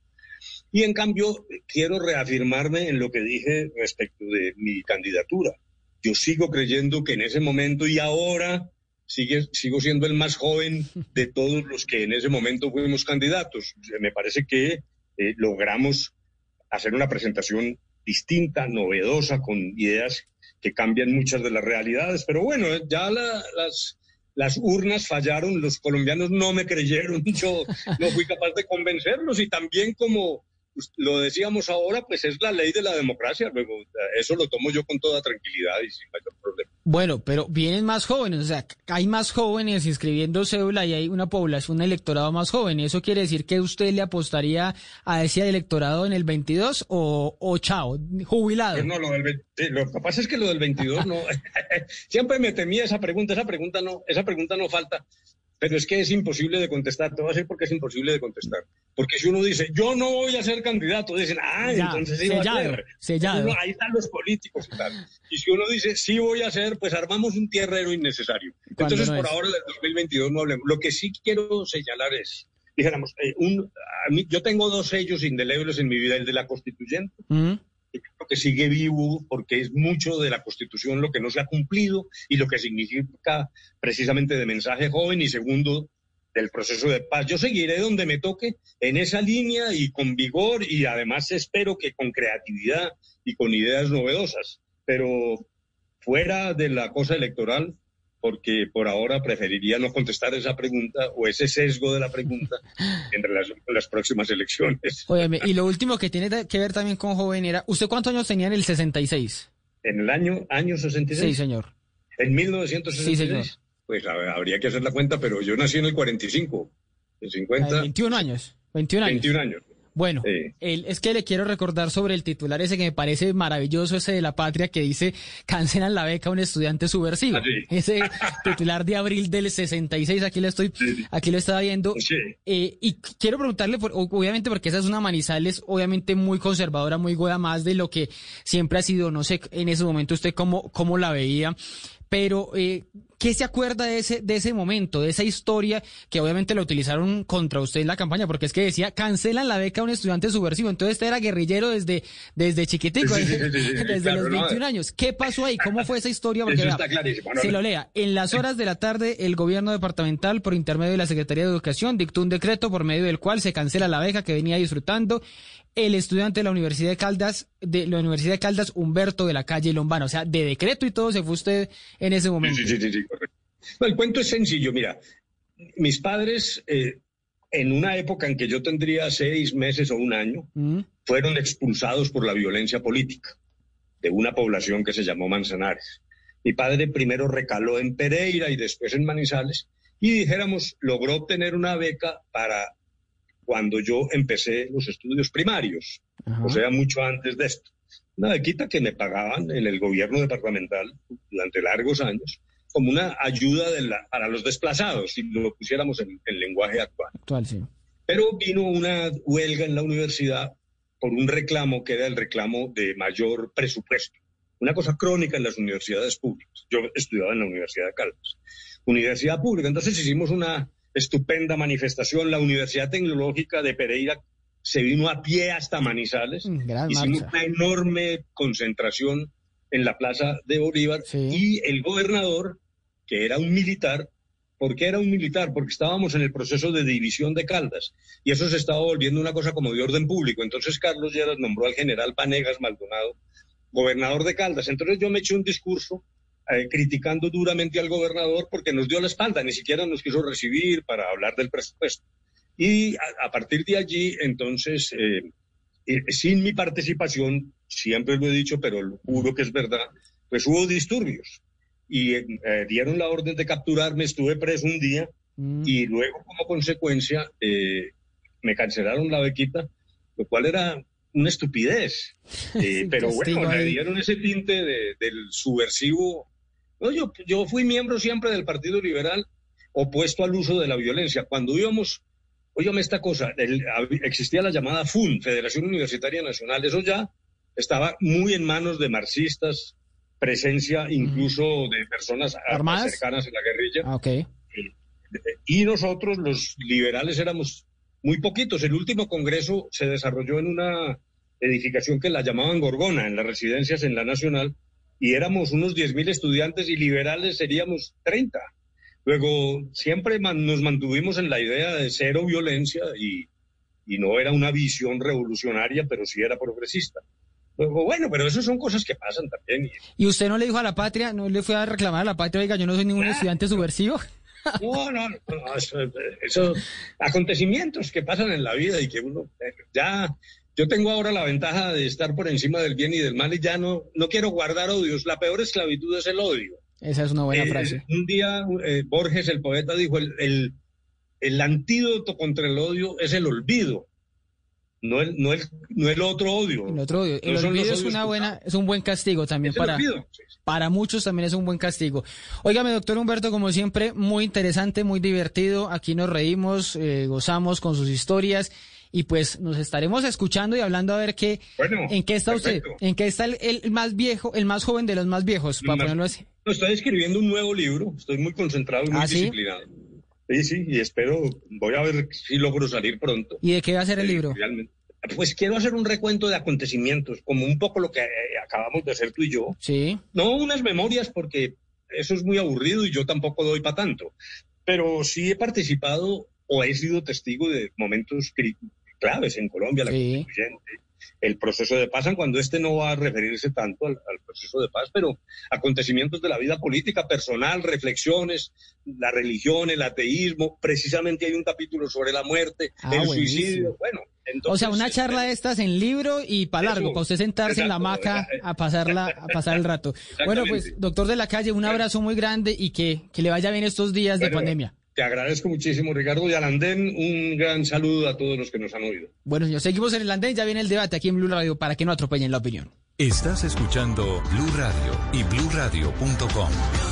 Y en cambio, quiero reafirmarme en lo que dije respecto de mi candidatura. Yo sigo creyendo que en ese momento y ahora sigo siendo el más joven de [laughs] todos los que en ese momento fuimos candidatos. Me parece que eh, logramos hacer una presentación distinta, novedosa, con ideas que cambian muchas de las realidades. Pero bueno, ya las, las urnas fallaron, los colombianos no me creyeron, [laughs] yo no fui capaz de convencerlos y también como lo decíamos ahora, pues es la ley de la democracia. Luego, eso lo tomo yo con toda tranquilidad y sin mayor problema. Bueno, pero vienen más jóvenes, o sea, hay más jóvenes inscribiendo cédula y hay una población, un electorado más joven. ¿Eso quiere decir que usted le apostaría a ese electorado en el 22 o, o chao, jubilado? Pues no, lo, del, lo que pasa es que lo del 22 no. [laughs] Siempre me temía esa pregunta, esa pregunta no, esa pregunta no falta. Pero es que es imposible de contestar. Te voy a decir por qué es imposible de contestar. Porque si uno dice, yo no voy a ser candidato, dicen, ah, Ya, entonces sí va a sellado, ser. sellado. Uno- ahí están los políticos y tal. Y si uno dice, sí voy a hacer, pues armamos un tierrero innecesario. Entonces, no por es. ahora del 2022 no hablemos. Lo que sí quiero señalar es, dijéramos, eh, un, a mí, yo tengo dos sellos indelebles en mi vida, el de la constituyente, Mm. Que creo que sigue vivo porque es mucho de la Constitución lo que no se ha cumplido y lo que significa precisamente de mensaje joven y segundo del proceso de paz. Yo seguiré donde me toque en esa línea y con vigor y además espero que con creatividad y con ideas novedosas, pero fuera de la cosa electoral, porque por ahora preferiría no contestar esa pregunta o ese sesgo de la pregunta [laughs] en relación con las próximas elecciones. Óyeme, y lo último que tiene que ver también con joven era, ¿usted cuántos años tenía en el 66? En el año, año 66. Sí, señor. En 1966. Sí, señor. Pues a habría que hacer la cuenta, pero yo nací en el 45. En 50. 21 años. 21 años. 21 años. Bueno, Sí. el- es que le quiero recordar sobre el titular ese que me parece maravilloso, ese de la patria que dice cancelan la beca a un estudiante subversivo. Ah, sí. [laughs] Ese titular de abril del 66, aquí lo estoy, aquí lo estaba viendo. Eh, y quiero preguntarle, por- obviamente porque esa es una Manizales, obviamente muy conservadora, muy goda más de lo que siempre ha sido, no sé en ese momento usted cómo, cómo la veía, pero eh, ¿qué se acuerda de ese, de ese momento, de esa historia que obviamente la utilizaron contra usted en la campaña? Porque es que decía, cancelan la beca a un estudiante subversivo, entonces usted era guerrillero desde, desde chiquitico, Sí, sí, sí, sí, sí, [laughs] desde claro, los no. 21 años. ¿Qué pasó ahí? ¿Cómo fue esa historia? Porque Eso vea, está clarísimo. No, se lo lea. En las horas de la tarde, el gobierno departamental, por intermedio de la Secretaría de Educación, dictó un decreto por medio del cual se cancela la beca que venía disfrutando el estudiante de la Universidad de Caldas, de la Universidad de Caldas, Humberto de la calle Lombana. O sea, de decreto y todo se fue usted en ese momento. Sí, sí, sí, sí, correcto. No, el cuento es sencillo, mira. Mis padres, eh, en una época en que yo tendría seis meses o un año, Mm, fueron expulsados por la violencia política de una población que se llamó Manzanares. Mi padre primero recaló en Pereira y después en Manizales y dijéramos, logró obtener una beca para cuando yo empecé los estudios primarios, o sea, mucho antes de esto. Una bequita que me pagaban en el gobierno departamental durante largos años como una ayuda de la- para los desplazados, si lo pusiéramos en el lenguaje actual. Actual, sí. Pero vino una huelga en la universidad por un reclamo que era el reclamo de mayor presupuesto. Una cosa crónica en las universidades públicas. Yo estudiaba en la Universidad de Caldas. Universidad pública. Entonces hicimos una estupenda manifestación. La Universidad Tecnológica de Pereira se vino a pie hasta Manizales. gran Hicimos marcha. una enorme concentración en la Plaza de Bolívar y el gobernador, que era un militar, ¿por qué era un militar? Porque estábamos en el proceso de división de Caldas y eso se estaba volviendo una cosa como de orden público. Entonces Carlos Lleras nombró al general Panegas Maldonado gobernador de Caldas. Entonces yo me eché un discurso eh, criticando duramente al gobernador porque nos dio la espalda, ni siquiera nos quiso recibir para hablar del presupuesto. Y a, a partir de allí, entonces, eh, eh, sin mi participación, siempre lo he dicho, pero lo juro que es verdad, pues hubo disturbios. Y eh, eh, dieron la orden de capturarme, estuve preso un día y luego como consecuencia eh, me cancelaron la bequita, lo cual era una estupidez. [laughs] Eh, pero bueno, le dieron ese tinte de- del subversivo. No, yo, yo fui miembro siempre del Partido Liberal opuesto al uso de la violencia. Cuando íbamos, óyame esta cosa, el- existía la llamada FUN, Federación Universitaria Nacional, eso ya estaba muy en manos de marxistas, presencia incluso de personas ¿Armadas? cercanas a la guerrilla. Ah, ok. Y nosotros, los liberales, éramos muy poquitos. El último congreso se desarrolló en una edificación que la llamaban Gorgona, en las residencias en la Nacional, y éramos unos 10.000 estudiantes y liberales seríamos 30. Luego, siempre man- nos mantuvimos en la idea de cero violencia y, y no era una visión revolucionaria, pero sí era progresista. Luego, bueno, pero eso son cosas que pasan también. y- ¿Y usted no le dijo a la patria, no le fue a reclamar a la patria, oiga, yo no soy ningún estudiante subversivo? No, [laughs] no, no, no, eso, eso- acontecimientos que pasan en la vida y que uno eh, ya, yo tengo ahora la ventaja de estar por encima del bien y del mal y ya no, no quiero guardar odios. La peor esclavitud es el odio. Esa es una buena Eh, frase. Un día eh, Borges, el poeta, dijo, el, el, el antídoto contra el odio es el olvido. no el, no el, no el otro odio. El otro odio. El No olvido es una buena, es un buen castigo también para, para muchos también es un buen castigo. Óigame, doctor Humberto, como siempre, muy interesante, muy divertido. Aquí nos reímos, eh, gozamos con sus historias y pues nos estaremos escuchando y hablando a ver qué, Bueno, en qué está usted, en qué está el, el más viejo, el más joven de los más viejos, para No, ponerlo así. No, estoy escribiendo un nuevo libro, estoy muy concentrado y muy ¿Ah, disciplinado. Sí, sí, y espero, voy a ver si logro salir pronto. ¿Y de qué va a ser el libro? Realmente. Pues quiero hacer un recuento de acontecimientos, como un poco lo que eh, acabamos de hacer tú y yo. Sí. No unas memorias, porque eso es muy aburrido y yo tampoco doy para tanto. Pero sí he participado o he sido testigo de momentos claves en Colombia, la constituyente, el proceso de paz, cuando este no va a referirse tanto al, al proceso de paz, pero acontecimientos de la vida política, personal, reflexiones, la religión, el ateísmo, precisamente hay un capítulo sobre la muerte, Ah, el buenísimo. suicidio, bueno. Entonces, o sea, una charla de estas en libro y para largo, Eso, para usted sentarse en la hamaca a pasarla, a pasar el rato. Bueno, pues, doctor de la calle, un abrazo muy grande y que, que le vaya bien estos días de pandemia. Te agradezco muchísimo, Ricardo, y al andén un gran saludo a todos los que nos han oído. Bueno, señor, seguimos en el andén, ya viene el debate aquí en Blue Radio para que no atropellen la opinión. Estás escuchando Blue Radio y bluradio.com.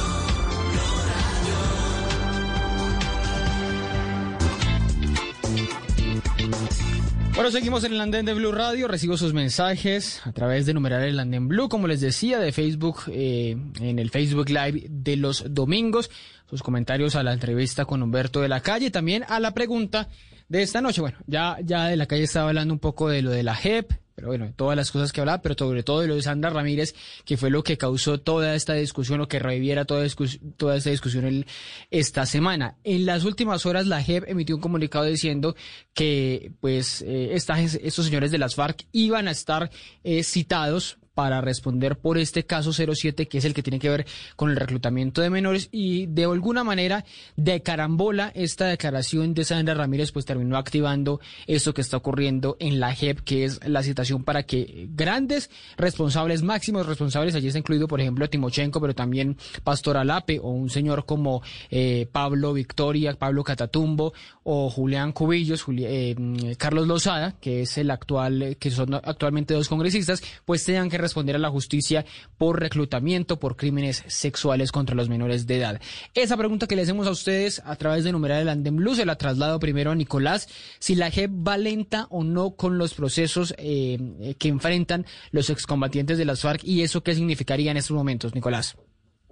Bueno, seguimos en el andén de Blue Radio. Recibo sus mensajes a través de numerar el andén Blue, como les decía, de Facebook, eh, en el Facebook Live de los domingos. Sus comentarios a la entrevista con Humberto de la Calle, también a la pregunta de esta noche. Bueno, ya, ya de la calle estaba hablando un poco de lo de la JEP, pero bueno, todas las cosas que hablaba, pero sobre todo de lo de Sandra Ramírez, que fue lo que causó toda esta discusión o que reviviera toda, esta discusión esta semana. En las últimas horas, la JEP emitió un comunicado diciendo que, pues, eh, estos señores de las FARC iban a estar eh, citados para responder por este caso 07, que es el que tiene que ver con el reclutamiento de menores y de alguna manera de carambola esta declaración de Sandra Ramírez pues terminó activando esto que está ocurriendo en la JEP, que es la citación para que grandes responsables, máximos responsables, allí está incluido por ejemplo Timochenko, pero también Pastor Alape o un señor como eh, Pablo Victoria, Pablo Catatumbo o Julián Cubillos, Juli- eh, mm, Carlos Lozada, que es el actual, que son actualmente dos congresistas, pues tengan que responder a la justicia por reclutamiento, por crímenes sexuales contra los menores de edad. Esa pregunta que le hacemos a ustedes a través de numerar el Andem Blue se la traslado primero a Nicolás, si la JEP va lenta o no con los procesos eh, eh, que enfrentan los excombatientes de las FARC y eso qué significaría en estos momentos, Nicolás.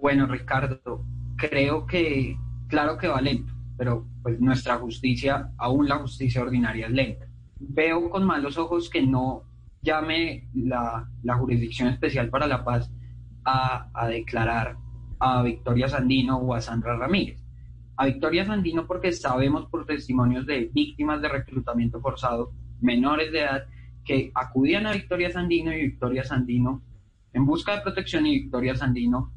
Bueno, Ricardo, creo que, claro que va lento, pero pues nuestra justicia, aún la justicia ordinaria es lenta. Veo con malos ojos que no llame la, la Jurisdicción Especial para la Paz a, a declarar a Victoria Sandino o a Sandra Ramírez. A Victoria Sandino porque sabemos por testimonios de víctimas de reclutamiento forzado, menores de edad, que acudían a Victoria Sandino y Victoria Sandino en busca de protección y Victoria Sandino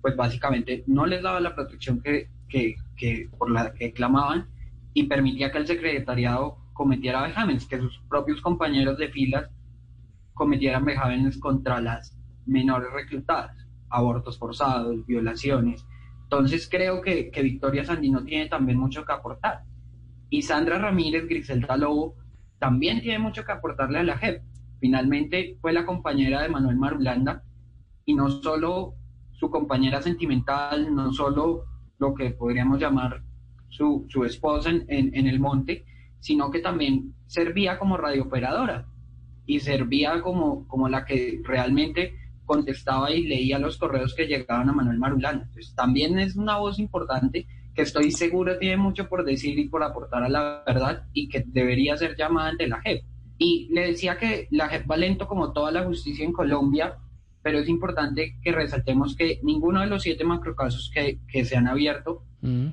pues básicamente no les daba la protección que, que, que por la que clamaban y permitía que el secretariado cometiera vejámenes, que sus propios compañeros de filas cometieran vejámenes contra las menores reclutadas, abortos forzados, violaciones. Entonces creo que, que Victoria Sandino tiene también mucho que aportar. Y Sandra Ramírez, Griselda Lobo, también tiene mucho que aportarle a la JEP. Finalmente fue la compañera de Manuel Marulanda y no solo su compañera sentimental, no solo lo que podríamos llamar su, su esposa en, en, en el monte, sino que también servía como radiooperadora y servía como, como la que realmente contestaba y leía los correos que llegaban a Manuel Marulanda. Entonces, también es una voz importante que estoy seguro tiene mucho por decir y por aportar a la verdad y que debería ser llamada ante la JEP. Y le decía que la JEP va lento como toda la justicia en Colombia, pero es importante que resaltemos que ninguno de los siete macrocasos que, que se han abierto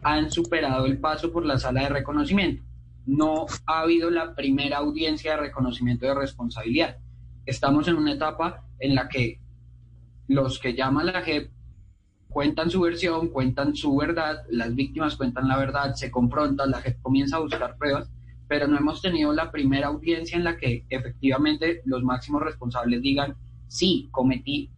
han superado el paso por la sala de reconocimiento. No ha habido la primera audiencia de reconocimiento de responsabilidad. Estamos en una etapa en la que los que llaman la JEP cuentan su versión, cuentan su verdad, las víctimas cuentan la verdad, se confrontan, la JEP comienza a buscar pruebas, pero no hemos tenido la primera audiencia en la que efectivamente los máximos responsables digan, sí, cometí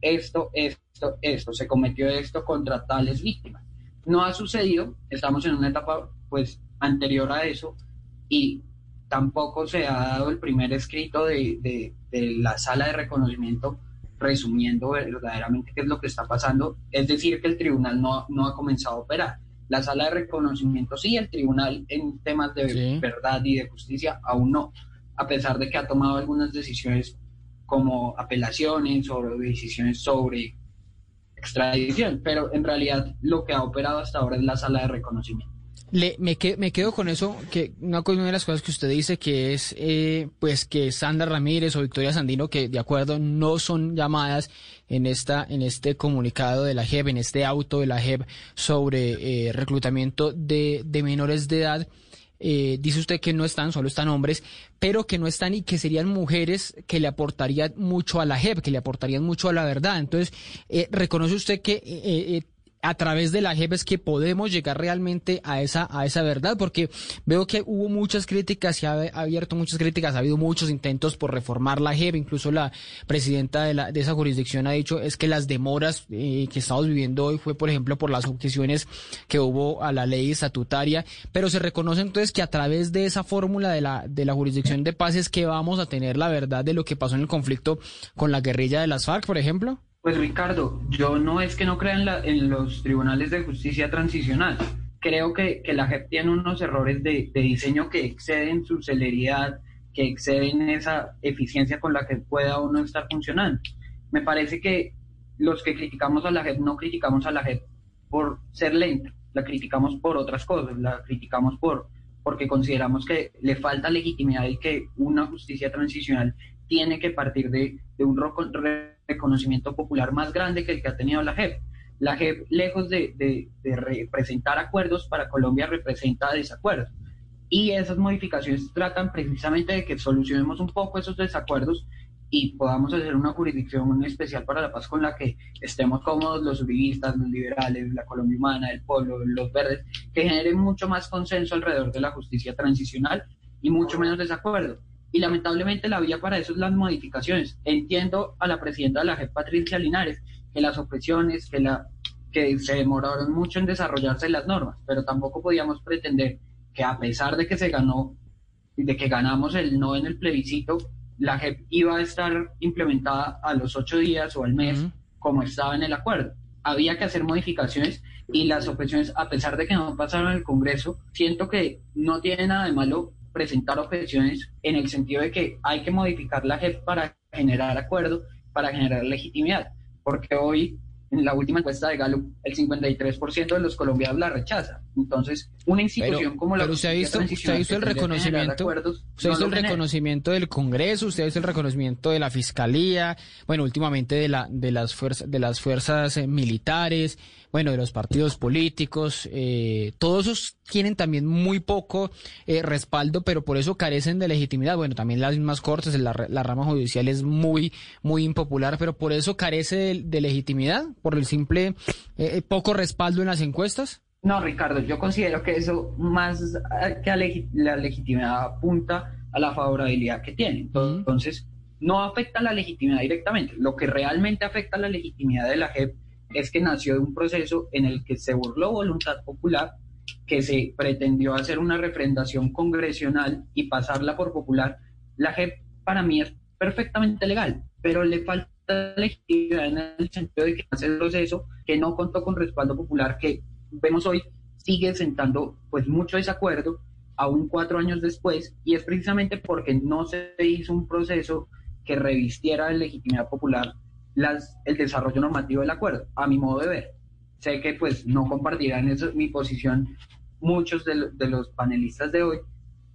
esto, esto, esto, se cometió esto contra tales víctimas. No ha sucedido, estamos en una etapa pues anterior a eso y tampoco se ha dado el primer escrito de, de, de la sala de reconocimiento resumiendo verdaderamente qué es lo que está pasando, es decir, que el tribunal no, no ha comenzado a operar. La sala de reconocimiento sí, el tribunal en temas de verdad y de justicia aún no, a pesar de que ha tomado algunas decisiones como apelaciones o decisiones sobre extradición, pero en realidad lo que ha operado hasta ahora es la sala de reconocimiento. Le, me, me quedo con eso, que una, de las cosas que usted dice que es eh, pues que Sandra Ramírez o Victoria Sandino, que de acuerdo no son llamadas en esta en este comunicado de la JEP, en este auto de la JEP sobre eh, reclutamiento de, menores de edad, eh, dice usted que no están, solo están hombres, pero que no están y que serían mujeres que le aportarían mucho a la JEP, que le aportarían mucho a la verdad. Entonces, eh, ¿reconoce usted que eh, a través de la JEP es que podemos llegar realmente a esa, a esa verdad, porque veo que hubo muchas críticas, se ha abierto muchas críticas, ha habido muchos intentos por reformar la JEP, incluso la presidenta de, la, de esa jurisdicción ha dicho es que las demoras eh, que estamos viviendo hoy fue, por ejemplo, por las objeciones que hubo a la ley estatutaria, pero se reconoce entonces que a través de esa fórmula de la, de la jurisdicción de paz es que vamos a tener la verdad de lo que pasó en el conflicto con la guerrilla de las FARC, por ejemplo. Pues Ricardo, yo no es que no crea en, los tribunales de justicia transicional. Creo que, la JEP tiene unos errores de, diseño que exceden su celeridad, que exceden esa eficiencia con la que pueda uno estar funcionando. Me parece que los que criticamos a la JEP no criticamos a la JEP por ser lenta, la criticamos por otras cosas, la criticamos por porque consideramos que le falta legitimidad y que una justicia transicional tiene que partir de, un reconocimiento popular más grande que el que ha tenido la JEP. La JEP, lejos de, representar acuerdos, para Colombia representa desacuerdos. Y esas modificaciones tratan precisamente de que solucionemos un poco esos desacuerdos y podamos hacer una jurisdicción especial para la paz con la que estemos cómodos los uribistas, los liberales, la Colombia humana, el pueblo, los verdes, que generen mucho más consenso alrededor de la justicia transicional y mucho menos desacuerdo y lamentablemente la vía para eso es las modificaciones. Entiendo a la presidenta de la JEP, Patricia Linares, que las opresiones, que, la, que se demoraron mucho en desarrollarse las normas, pero tampoco podíamos pretender que a pesar de que se ganó, de que ganamos el no en el plebiscito, la JEP iba a estar implementada a los ocho días o al mes, como estaba en el acuerdo. Había que hacer modificaciones y las opresiones, a pesar de que no pasaron en el Congreso, siento que no tiene nada de malo presentar objeciones en el sentido de que hay que modificar la JEP para generar acuerdo, para generar legitimidad, porque hoy en la última encuesta de Gallup, el 53% de los colombianos la rechaza. Entonces, una institución como la pero usted ha visto, usted ha visto el reconocimiento, usted ha visto el reconocimiento del Congreso, usted ha visto el reconocimiento de la Fiscalía, bueno, últimamente de la de las fuerzas de las fuerzas eh, militares, bueno, de los partidos políticos, eh, todos esos tienen también muy poco eh, respaldo, pero por eso carecen de legitimidad. Bueno, también las mismas cortes, la, rama judicial es muy, muy impopular, pero por eso carece de, legitimidad, por el simple eh, poco respaldo en las encuestas. No, Ricardo, yo considero que eso más que a la legitimidad apunta a la favorabilidad que tiene. Entonces, no afecta la legitimidad directamente. Lo que realmente afecta a la legitimidad de la JEP es que nació de un proceso en el que se burló voluntad popular, que se pretendió hacer una refrendación congresional y pasarla por popular. La JEP para mí es perfectamente legal, pero le falta legitimidad en el sentido de que hace el proceso que no contó con respaldo popular, que vemos hoy sigue sentando pues mucho desacuerdo aún cuatro años después y es precisamente porque no se hizo un proceso que revistiera de legitimidad popular las, el desarrollo normativo del acuerdo, a mi modo de ver. Sé que pues no compartirán eso, mi posición muchos de, de los panelistas de hoy,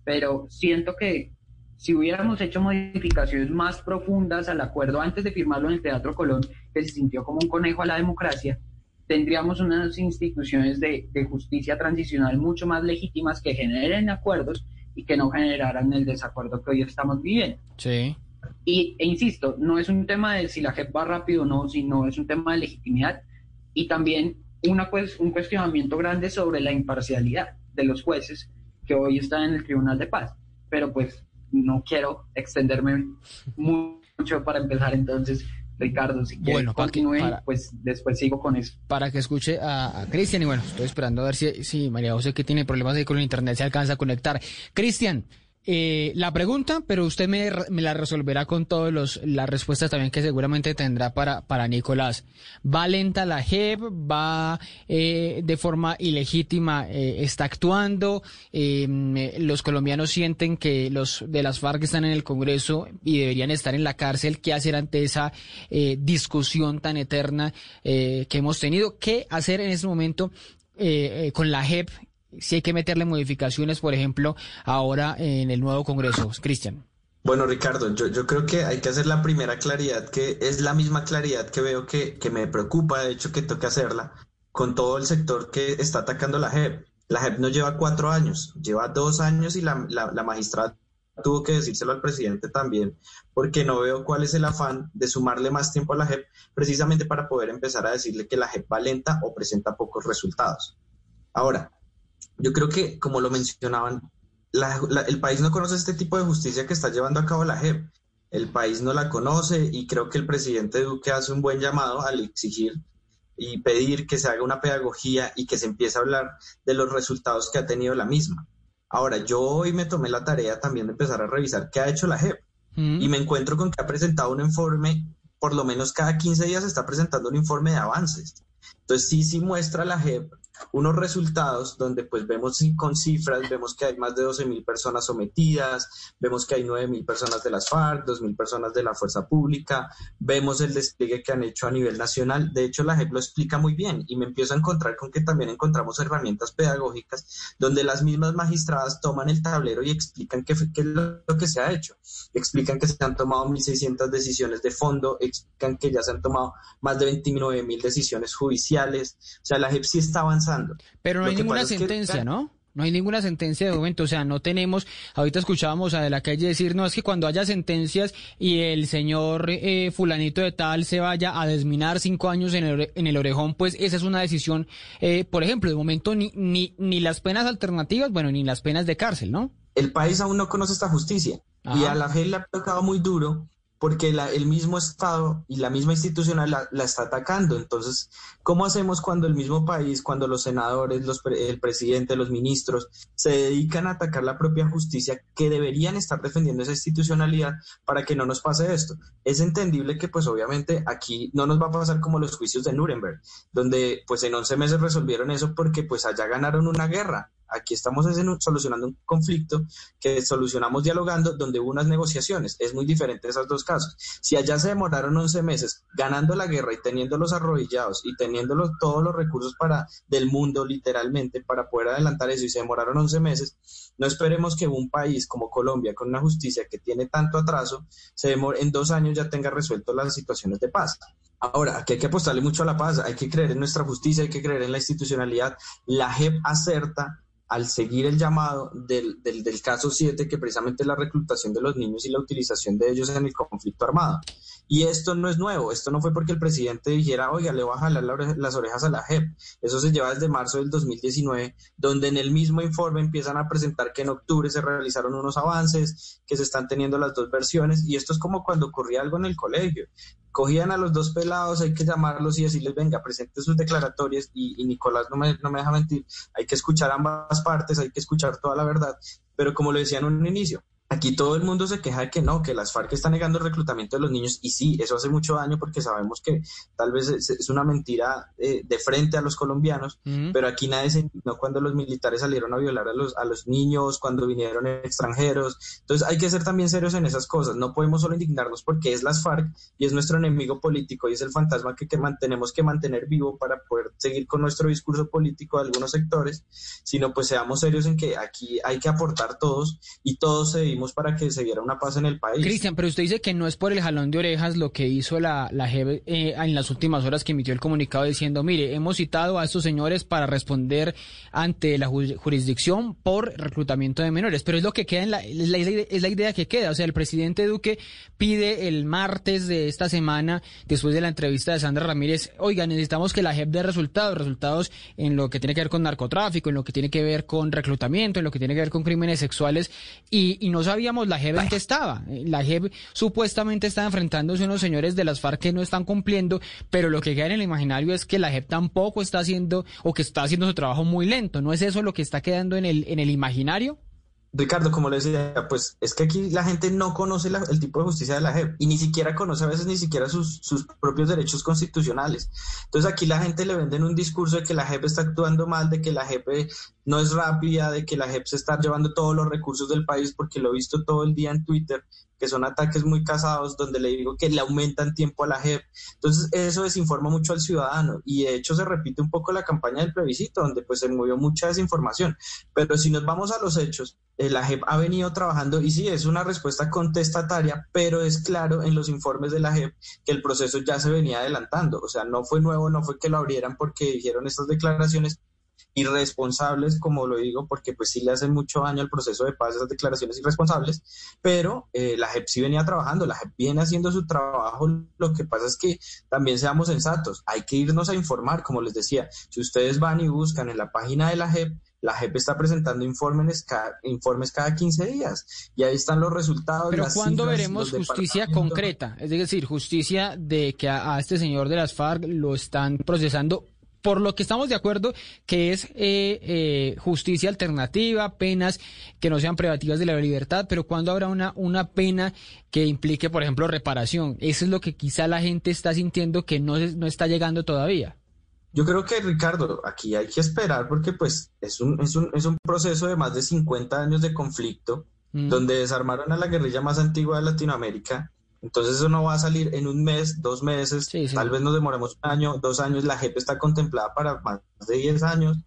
pero siento que si hubiéramos hecho modificaciones más profundas al acuerdo antes de firmarlo en el Teatro Colón, que se sintió como un conejo a la democracia, tendríamos unas instituciones de, de, justicia transicional mucho más legítimas que generen acuerdos y que no generaran el desacuerdo que hoy estamos viviendo. Sí. Y, e insisto, no es un tema de si la JEP va rápido o no, sino es un tema de legitimidad y también una, pues, un cuestionamiento grande sobre la imparcialidad de los jueces que hoy están en el Tribunal de Paz. Pero pues no quiero extenderme mucho para empezar entonces. Ricardo, si quieres bueno, continúe, pues después sigo con eso. Para que escuche a, Cristian, y bueno, estoy esperando a ver si, si María José, que tiene problemas ahí con el internet, se alcanza a conectar. Cristian, eh, la pregunta, pero usted me, la resolverá con todas las respuestas también que seguramente tendrá para, para Nicolás. ¿Va lenta la JEP? ¿Va eh, de forma ilegítima? Eh, ¿Está actuando? Em, los colombianos sienten que los de las FARC están en el Congreso y deberían estar en la cárcel. ¿Qué hacer ante esa discusión tan eterna que hemos tenido? ¿Qué hacer en ese momento con la JEP si hay que meterle modificaciones, por ejemplo, ahora en el nuevo Congreso. Cristian. Bueno, Ricardo, yo, creo que hay que hacer la primera claridad, que es la misma claridad que veo que, que me preocupa, de hecho, que toque hacerla con todo el sector que está atacando la JEP. La JEP no lleva cuatro años, lleva dos años y la, la, la magistrada tuvo que decírselo al presidente también, porque no veo cuál es el afán de sumarle más tiempo a la JEP, precisamente para poder empezar a decirle que la JEP va lenta o presenta pocos resultados. Ahora, yo creo que, como lo mencionaban, el país no conoce este tipo de justicia que está llevando a cabo la JEP. El país no la conoce y creo que el presidente Duque hace un buen llamado al exigir y pedir que se haga una pedagogía y que se empiece a hablar de los resultados que ha tenido la misma. Ahora, yo hoy me tomé la tarea también de empezar a revisar qué ha hecho la JEP mm. y me encuentro con que ha presentado un informe, por lo menos cada 15 días está presentando un informe de avances. Entonces sí, sí muestra la JEP unos resultados donde pues vemos con cifras, vemos que hay más de 12 mil personas sometidas, vemos que hay 9 mil personas de las FARC, 2 mil personas de la Fuerza Pública, vemos el despliegue que han hecho a nivel nacional. De hecho, la JEP lo explica muy bien y me empiezo a encontrar con que también encontramos herramientas pedagógicas donde las mismas magistradas toman el tablero y explican qué, qué es lo que se ha hecho. Explican que se han tomado 1.600 decisiones de fondo, explican que ya se han tomado más de 29 mil decisiones judiciales. O sea, la JEP sí está avanzando pero no hay ninguna sentencia, ¿no? No hay ninguna sentencia de momento, o sea, no tenemos, ahorita escuchábamos a de la calle decir, no, es que cuando haya sentencias y el señor eh, fulanito de tal se vaya a desminar cinco años en el, en el orejón, pues esa es una decisión, eh, por ejemplo, de momento ni, ni, ni las penas alternativas, bueno, ni las penas de cárcel, ¿no? El país aún no conoce esta justicia y a la fe le ha tocado muy duro porque el mismo Estado y la misma institucional la, está atacando. Entonces, ¿cómo hacemos cuando el mismo país, cuando los senadores, los, el presidente, los ministros se dedican a atacar la propia justicia que deberían estar defendiendo esa institucionalidad para que no nos pase esto? Es entendible que pues obviamente aquí no nos va a pasar como los juicios de Nuremberg, donde pues en 11 meses resolvieron eso porque pues allá ganaron una guerra Aquí estamos solucionando un conflicto que solucionamos dialogando donde hubo unas negociaciones. Es muy diferente esos dos casos. Si allá se demoraron 11 meses ganando la guerra y teniéndolos arrodillados y teniendo todos los recursos para, del mundo literalmente para poder adelantar eso y se demoraron 11 meses, no esperemos que un país como Colombia con una justicia que tiene tanto atraso se demore, en dos años ya tenga resuelto las situaciones de paz. Ahora, aquí hay que apostarle mucho a la paz, hay que creer en nuestra justicia, hay que creer en la institucionalidad. La JEP acerta al seguir el llamado del, del, del, caso 7, que precisamente es la reclutación de los niños y la utilización de ellos en el conflicto armado. Y esto no es nuevo, esto no fue porque el presidente dijera, oiga, le voy a jalar las orejas a la JEP. Eso se lleva desde marzo del 2019, donde en el mismo informe empiezan a presentar que en octubre se realizaron unos avances, que se están teniendo las dos versiones, y esto es como cuando ocurría algo en el colegio cogían a los dos pelados, hay que llamarlos y decirles, venga, presente sus declaratorias y, Nicolás no me, no me deja mentir, hay que escuchar ambas partes, hay que escuchar toda la verdad, pero como lo decía en un inicio, Aquí todo el mundo se queja de que no, que las FARC están negando el reclutamiento de los niños y sí, eso hace mucho daño porque sabemos que tal vez es, una mentira eh, de frente a los colombianos, pero aquí nadie se indignó cuando los militares salieron a violar a los, a los niños, cuando vinieron extranjeros. Entonces hay que ser también serios en esas cosas, no podemos solo indignarnos porque es las FARC y es nuestro enemigo político y es el fantasma que, que mantenemos que mantener vivo para poder seguir con nuestro discurso político de algunos sectores, sino pues seamos serios en que aquí hay que aportar todos y todos se para que se diera una paz en el país. Cristian, pero usted dice que no es por el jalón de orejas lo que hizo la, la eh, en las últimas horas que emitió el comunicado diciendo, mire, hemos citado a estos señores para responder ante la jurisdicción por reclutamiento de menores, pero es lo que queda en la, es la, es la idea que queda, o sea, el presidente Duque pide el martes de esta semana, después de la entrevista de Sandra Ramírez, oiga, necesitamos que la JEP dé resultados, resultados en lo que tiene que ver con narcotráfico, en lo que tiene que ver con reclutamiento, en lo que tiene que ver con crímenes sexuales, y, y no sabíamos la JEP en qué estaba. La JEP supuestamente está enfrentándose a unos señores de las FARC que no están cumpliendo, pero lo que queda en el imaginario es que la JEP tampoco está haciendo o que está haciendo su trabajo muy lento. ¿No es eso lo que está quedando en el, en el imaginario? Ricardo, como le decía, pues es que aquí la gente no conoce el tipo de justicia de la JEP y ni siquiera conoce a veces ni siquiera sus, sus, propios derechos constitucionales. Entonces aquí la gente le venden un discurso de que la JEP está actuando mal, de que la JEP no es rápida, de que la JEP se está llevando todos los recursos del país, porque lo he visto todo el día en Twitter que son ataques muy casados, donde le digo que le aumentan tiempo a la JEP. Entonces, eso desinforma mucho al ciudadano y de hecho se repite un poco la campaña del plebiscito, donde pues se movió mucha desinformación. Pero si nos vamos a los hechos, eh, la JEP ha venido trabajando y sí, es una respuesta contestataria, pero es claro en los informes de la JEP que el proceso ya se venía adelantando. O sea, no fue nuevo, no fue que lo abrieran porque dijeron estas declaraciones, irresponsables, como lo digo, porque pues sí le hacen mucho daño al proceso de paz esas declaraciones irresponsables, pero eh, la JEP sí venía trabajando, la JEP viene haciendo su trabajo, lo que pasa es que también seamos sensatos, hay que irnos a informar, como les decía, si ustedes van y buscan en la página de la JEP, la JEP está presentando informes cada, informes cada 15 días y ahí están los resultados. Pero ¿cuándo veremos justicia concreta? Es decir, justicia de que a, este señor de las FARC lo están procesando por lo que estamos de acuerdo que es eh, eh, justicia alternativa, penas que no sean privativas de la libertad, pero cuando habrá una, una pena que implique, por ejemplo, reparación? Eso es lo que quizá la gente está sintiendo que no, no está llegando todavía. Yo creo que, Ricardo, aquí hay que esperar porque pues es un, es un, es un proceso de más de 50 años de conflicto, mm. donde desarmaron a la guerrilla más antigua de Latinoamérica, entonces eso no va a salir en un mes, dos meses, tal vez nos demoremos un año, dos años, la JEP está contemplada para más de 10 años,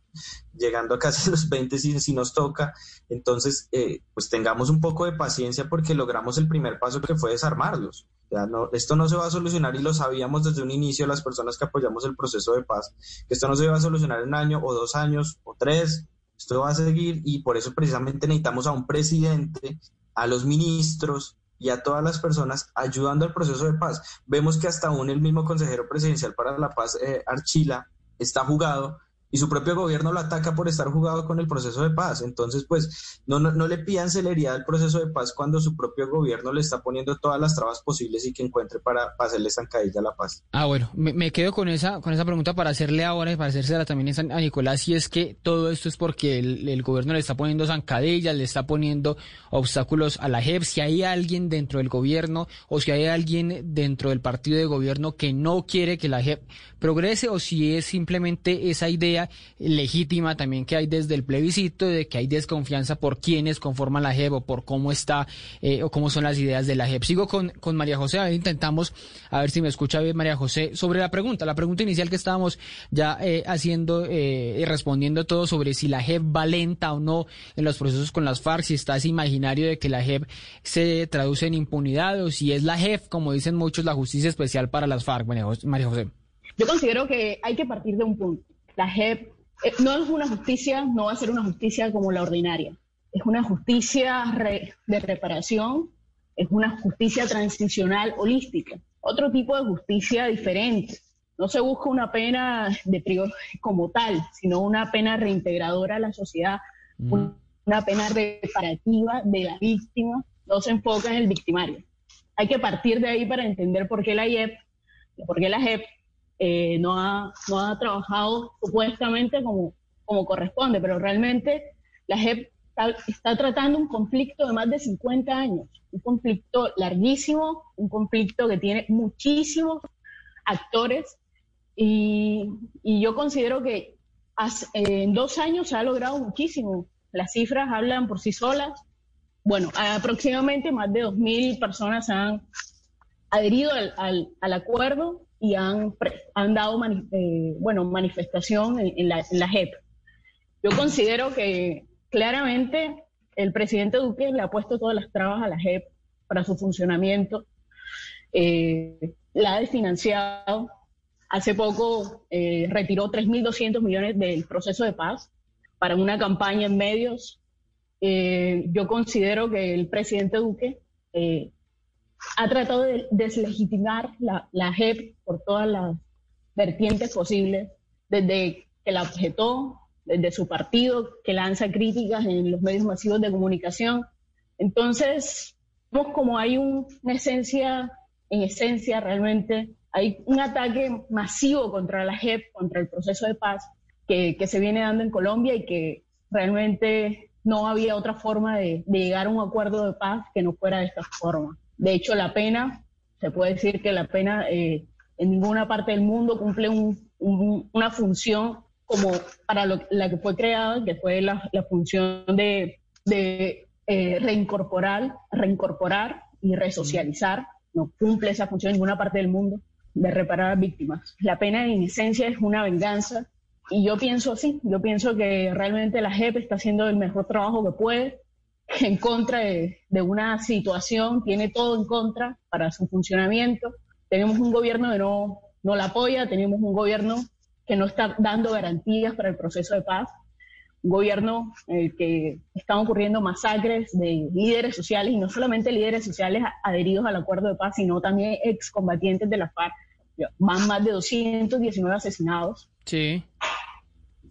llegando a casi [laughs] los 20 si, si nos toca. Entonces, eh, pues tengamos un poco de paciencia porque logramos el primer paso que fue desarmarlos. Ya no, esto no se va a solucionar y lo sabíamos desde un inicio las personas que apoyamos el proceso de paz, que esto no se va a solucionar en un año o dos años o tres, esto va a seguir y por eso precisamente necesitamos a un presidente, a los ministros, y a todas las personas ayudando al proceso de paz. Vemos que hasta aún el mismo consejero presidencial para la paz, eh, Archila, está jugado y su propio gobierno lo ataca por estar jugado con el proceso de paz. Entonces, pues, no, no, le pidan celeridad al proceso de paz cuando su propio gobierno le está poniendo todas las trabas posibles y que encuentre para, hacerle zancadilla a la paz. Ah, bueno, me, quedo con esa, con esa pregunta para hacerle ahora y para hacérsela también a Nicolás, si es que todo esto es porque el, gobierno le está poniendo zancadillas, le está poniendo obstáculos a la JEP, si hay alguien dentro del gobierno o si hay alguien dentro del partido de gobierno que no quiere que la JEP progrese o si es simplemente esa idea legítima también que hay desde el plebiscito de que hay desconfianza por quienes conforman la JEP o por cómo está eh, o cómo son las ideas de la JEP. Sigo con, con María José, a ver, intentamos, a ver si me escucha bien María José, sobre la pregunta, la pregunta inicial que estábamos ya eh, haciendo eh, y respondiendo todo sobre si la JEP va lenta o no en los procesos con las FARC, si está ese imaginario de que la JEP se traduce en impunidad o si es la JEP, como dicen muchos, la justicia especial para las FARC, María José. Yo considero que hay que partir de un punto. La JEP eh, no es una justicia, no va a ser una justicia como la ordinaria. Es una justicia de reparación, es una justicia transicional holística, otro tipo de justicia diferente. No se busca una pena de prior como tal, sino una pena reintegradora a la sociedad, mm. una pena reparativa de la víctima, no se enfoca en el victimario. Hay que partir de ahí para entender por qué la JEP, por qué la JEP eh, no, ha, no ha trabajado supuestamente como, como corresponde, pero realmente la JEP está, tratando un conflicto de más de 50 años, un conflicto larguísimo, un conflicto que tiene muchísimos actores y, yo considero que en dos años se ha logrado muchísimo. Las cifras hablan por sí solas. Bueno, aproximadamente más de 2.000 personas han adherido al, al acuerdo y han, han dado eh, bueno, manifestación en, la, en, JEP. Yo considero que claramente el presidente Duque le ha puesto todas las trabas a la JEP para su funcionamiento, eh, la ha desfinanciado. Hace poco eh, retiró 3.200 millones del proceso de paz para una campaña en medios. yo considero que el presidente Duque ha tratado de deslegitimar la, la JEP por todas las vertientes posibles, desde que la objetó, desde su partido, que lanza críticas en los medios masivos de comunicación. Entonces, vemos como hay una esencia, en esencia realmente, hay un ataque masivo contra la JEP, contra el proceso de paz que se viene dando en Colombia y que realmente no había otra forma de, llegar a un acuerdo de paz que no fuera de esta forma. De hecho, la pena, se puede decir que la pena eh, en ninguna parte del mundo cumple una función como para la que fue creada, que fue la, función de, eh, reincorporar, reincorporar y resocializar. No cumple esa función en ninguna parte del mundo de reparar a víctimas. La pena de inocencia es una venganza y yo pienso así, yo pienso que realmente la JEP está haciendo el mejor trabajo que puede en contra de, una situación, tiene todo en contra para su funcionamiento. Tenemos un gobierno que no, no la apoya, tenemos un gobierno que no está dando garantías para el proceso de paz, un gobierno en el que están ocurriendo masacres de líderes sociales y no solamente líderes sociales adheridos al acuerdo de paz, sino también excombatientes de la FARC. Van más de 219 asesinados. Sí.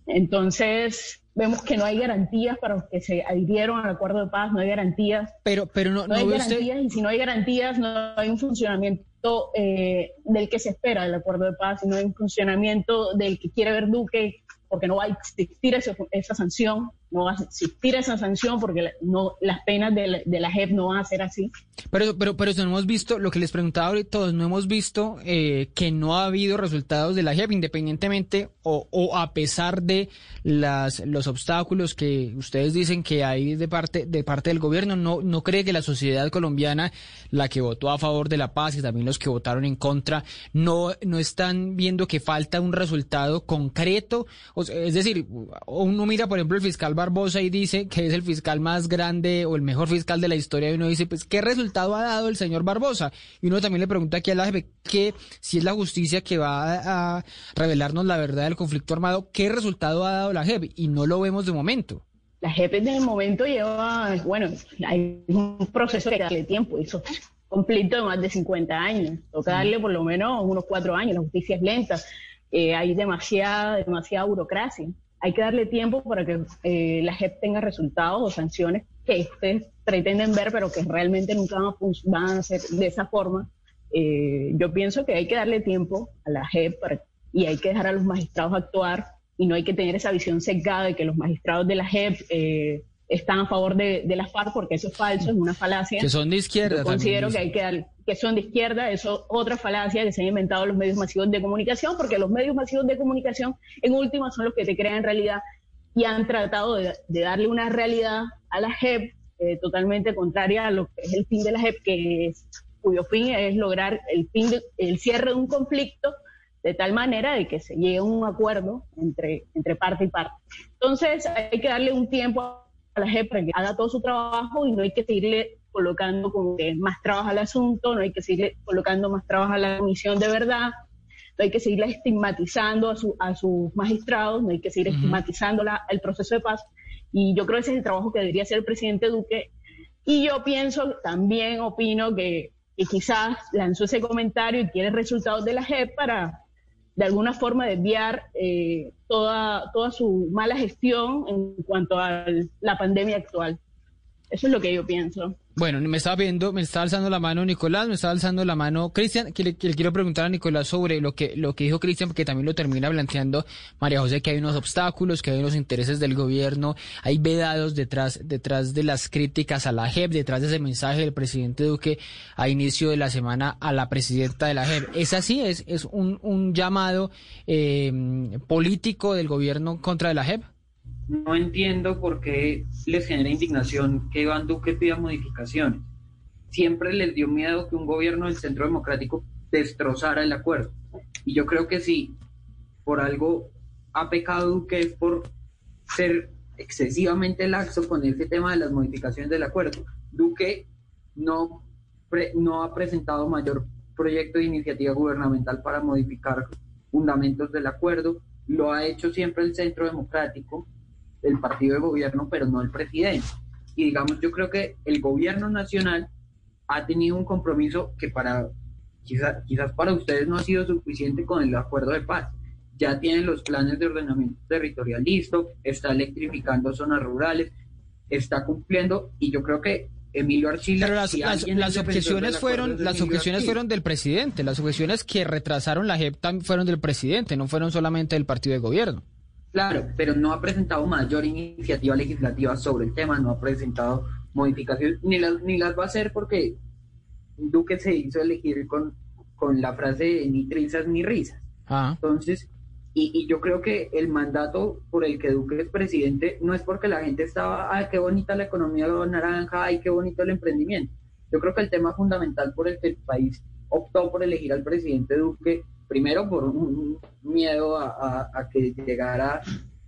Entonces, vemos que no hay garantías para los que se adhirieron al acuerdo de paz, no hay garantías. Pero, pero no, no, hay garantías y si no hay garantías no hay un funcionamiento eh, del que se espera del acuerdo de paz, no hay un funcionamiento del que quiere ver Duque porque no va a existir esa sanción, no va a existir esa sanción porque no, las penas de la, de la JEP no van a ser así. Pero, pero, pero eso no hemos visto, lo que les preguntaba ahorita todos, no hemos visto eh, que no ha habido resultados de la JEP, independientemente o, o, a pesar de las, los obstáculos que ustedes dicen que hay de parte, de parte del gobierno, no, no cree que la sociedad colombiana, la que votó a favor de la paz y también los que votaron en contra, no, no están viendo que falta un resultado concreto. es decir, uno mira, por ejemplo, el fiscal Barbosa y dice que es el fiscal más grande o el mejor fiscal de la historia y uno dice, pues, ¿qué resultado ha dado el señor Barbosa? Y uno también le pregunta aquí a la jefe que si es la justicia que va a revelarnos la verdad del conflicto armado, ¿qué resultado ha dado la JEP? Y no lo vemos de momento. La JEP en el momento lleva, bueno, hay un proceso que darle tiempo, eso conflicto de más de 50 años, toca darle por lo menos unos cuatro años, la justicia es lenta, eh, hay demasiada, demasiada burocracia hay que darle tiempo para que eh, la JEP tenga resultados o sanciones que ustedes pretenden ver, pero que realmente nunca van a, ser de esa forma. Eh, yo pienso que hay que darle tiempo a la JEP y hay que dejar a los magistrados actuar y no hay que tener esa visión sesgada de que los magistrados de la JEP eh, están a favor de, de, la FARC, porque eso es falso, es una falacia. Que son de izquierda. Yo considero que hay que dar, que son de izquierda, eso es otra falacia que se han inventado los medios masivos de comunicación, porque los medios masivos de comunicación, en última, son los que te crean realidad y han tratado de, darle una realidad a la JEP eh, totalmente contraria a lo que es el fin de la JEP, que es, cuyo fin es lograr el, fin el cierre de un conflicto de tal manera de que se llegue a un acuerdo entre, entre parte y parte. Entonces hay que darle un tiempo a la JEP para que haga todo su trabajo y no hay que seguirle colocando como que más trabajo al asunto, no hay que seguirle colocando más trabajo a la comisión de verdad, no hay que seguirle estigmatizando a, su, a sus magistrados, no hay que seguir estigmatizando el proceso de paz. Y yo creo que ese es el trabajo que debería hacer el presidente Duque. Y yo pienso, también opino que, que quizás lanzó ese comentario y quiere resultados de la JEP para de alguna forma desviar eh, toda, toda su mala gestión en cuanto a la pandemia actual. Eso es lo que yo pienso. Bueno, me estaba viendo, me está alzando la mano Nicolás, me está alzando la mano Cristian, que le, quiero preguntar a Nicolás sobre lo que, lo que dijo Cristian, porque también lo termina planteando María José, que hay unos obstáculos, que hay unos intereses del gobierno, hay vedados detrás, detrás de las críticas a la JEP, detrás de ese mensaje del presidente Duque a inicio de la semana a la presidenta de la JEP. ¿Es así? ¿Es, es un, un llamado eh, político del gobierno contra la JEP? No entiendo por qué les genera indignación que Iván Duque pida modificaciones. Siempre les dio miedo que un gobierno del Centro Democrático destrozara el acuerdo. Y yo creo que si por algo ha pecado Duque es por ser excesivamente laxo con ese tema de las modificaciones del acuerdo. Duque no, no ha presentado mayor proyecto de iniciativa gubernamental para modificar fundamentos del acuerdo, lo ha hecho siempre el Centro Democrático el partido de gobierno, pero no el presidente. Y digamos, yo creo que el gobierno nacional ha tenido un compromiso que para quizás, quizás para ustedes no ha sido suficiente con el acuerdo de paz. Ya tienen los planes de ordenamiento territorial listo, está electrificando zonas rurales, está cumpliendo y yo creo que Emilio Archila. Pero las, las, objeciones fueron, las objeciones fueron del presidente, las objeciones que retrasaron la JEP fueron del presidente, no fueron solamente del partido de gobierno. Claro, pero no ha presentado mayor iniciativa legislativa sobre el tema, no ha presentado modificaciones, ni las, ni las va a hacer porque Duque se hizo elegir con, con la frase ni trizas ni risas. Ah. Entonces, y, y, yo creo que el mandato por el que Duque es presidente no es porque la gente estaba, ay, qué bonita la economía naranja, ay, qué bonito el emprendimiento. Yo creo que el tema fundamental por el que el país optó por elegir al presidente Duque, primero por un miedo a, a, que llegara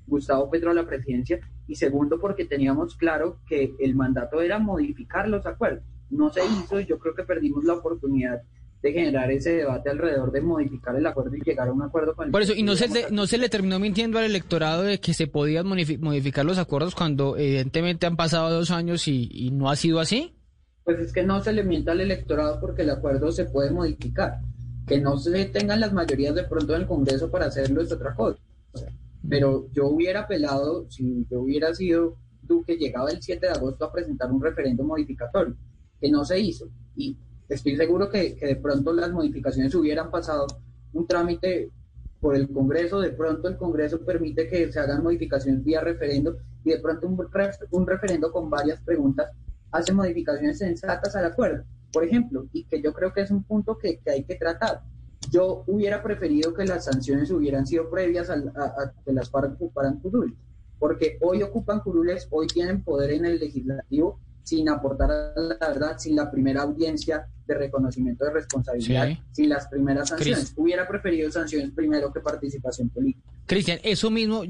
Gustavo Petro a la presidencia, y segundo porque teníamos claro que el mandato era modificar los acuerdos. No se hizo y yo creo que perdimos la oportunidad de generar ese debate alrededor de modificar el acuerdo y llegar a un acuerdo con el Por eso, y no se, le, no se le terminó mintiendo al electorado de que se podían modificar los acuerdos cuando evidentemente han pasado dos años y, y, no ha sido así. Pues es que no se le mienta al electorado porque el acuerdo se puede modificar. Que no se tengan las mayorías de pronto en el Congreso para hacerlo es otra cosa. Pero yo hubiera apelado, si yo hubiera sido Duque, llegaba el 7 de agosto a presentar un referendo modificatorio, que no se hizo. Y estoy seguro que, que, de pronto las modificaciones hubieran pasado un trámite por el Congreso, de pronto el Congreso permite que se hagan modificaciones vía referendo y de pronto un, un referendo con varias preguntas hace modificaciones sensatas al acuerdo, por ejemplo, y que yo creo que es un punto que, que hay que tratar. Yo hubiera preferido que las sanciones hubieran sido previas a, que las FARC ocuparan curules, porque hoy ocupan curules, hoy tienen poder en el legislativo sin aportar la verdad, sin la primera audiencia de reconocimiento de responsabilidad, sí. sin las primeras sanciones. Chris. Hubiera preferido sanciones primero que participación política. Cristian, eso mismo,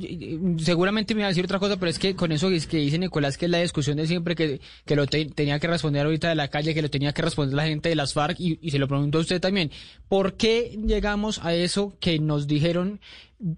seguramente me iba a decir otra cosa, pero es que con eso que dice Nicolás, que es la discusión de siempre, que, que lo te, tenía que responder ahorita de la calle, que lo tenía que responder la gente de las FARC, y, y se lo pregunto a usted también, ¿por qué llegamos a eso que nos dijeron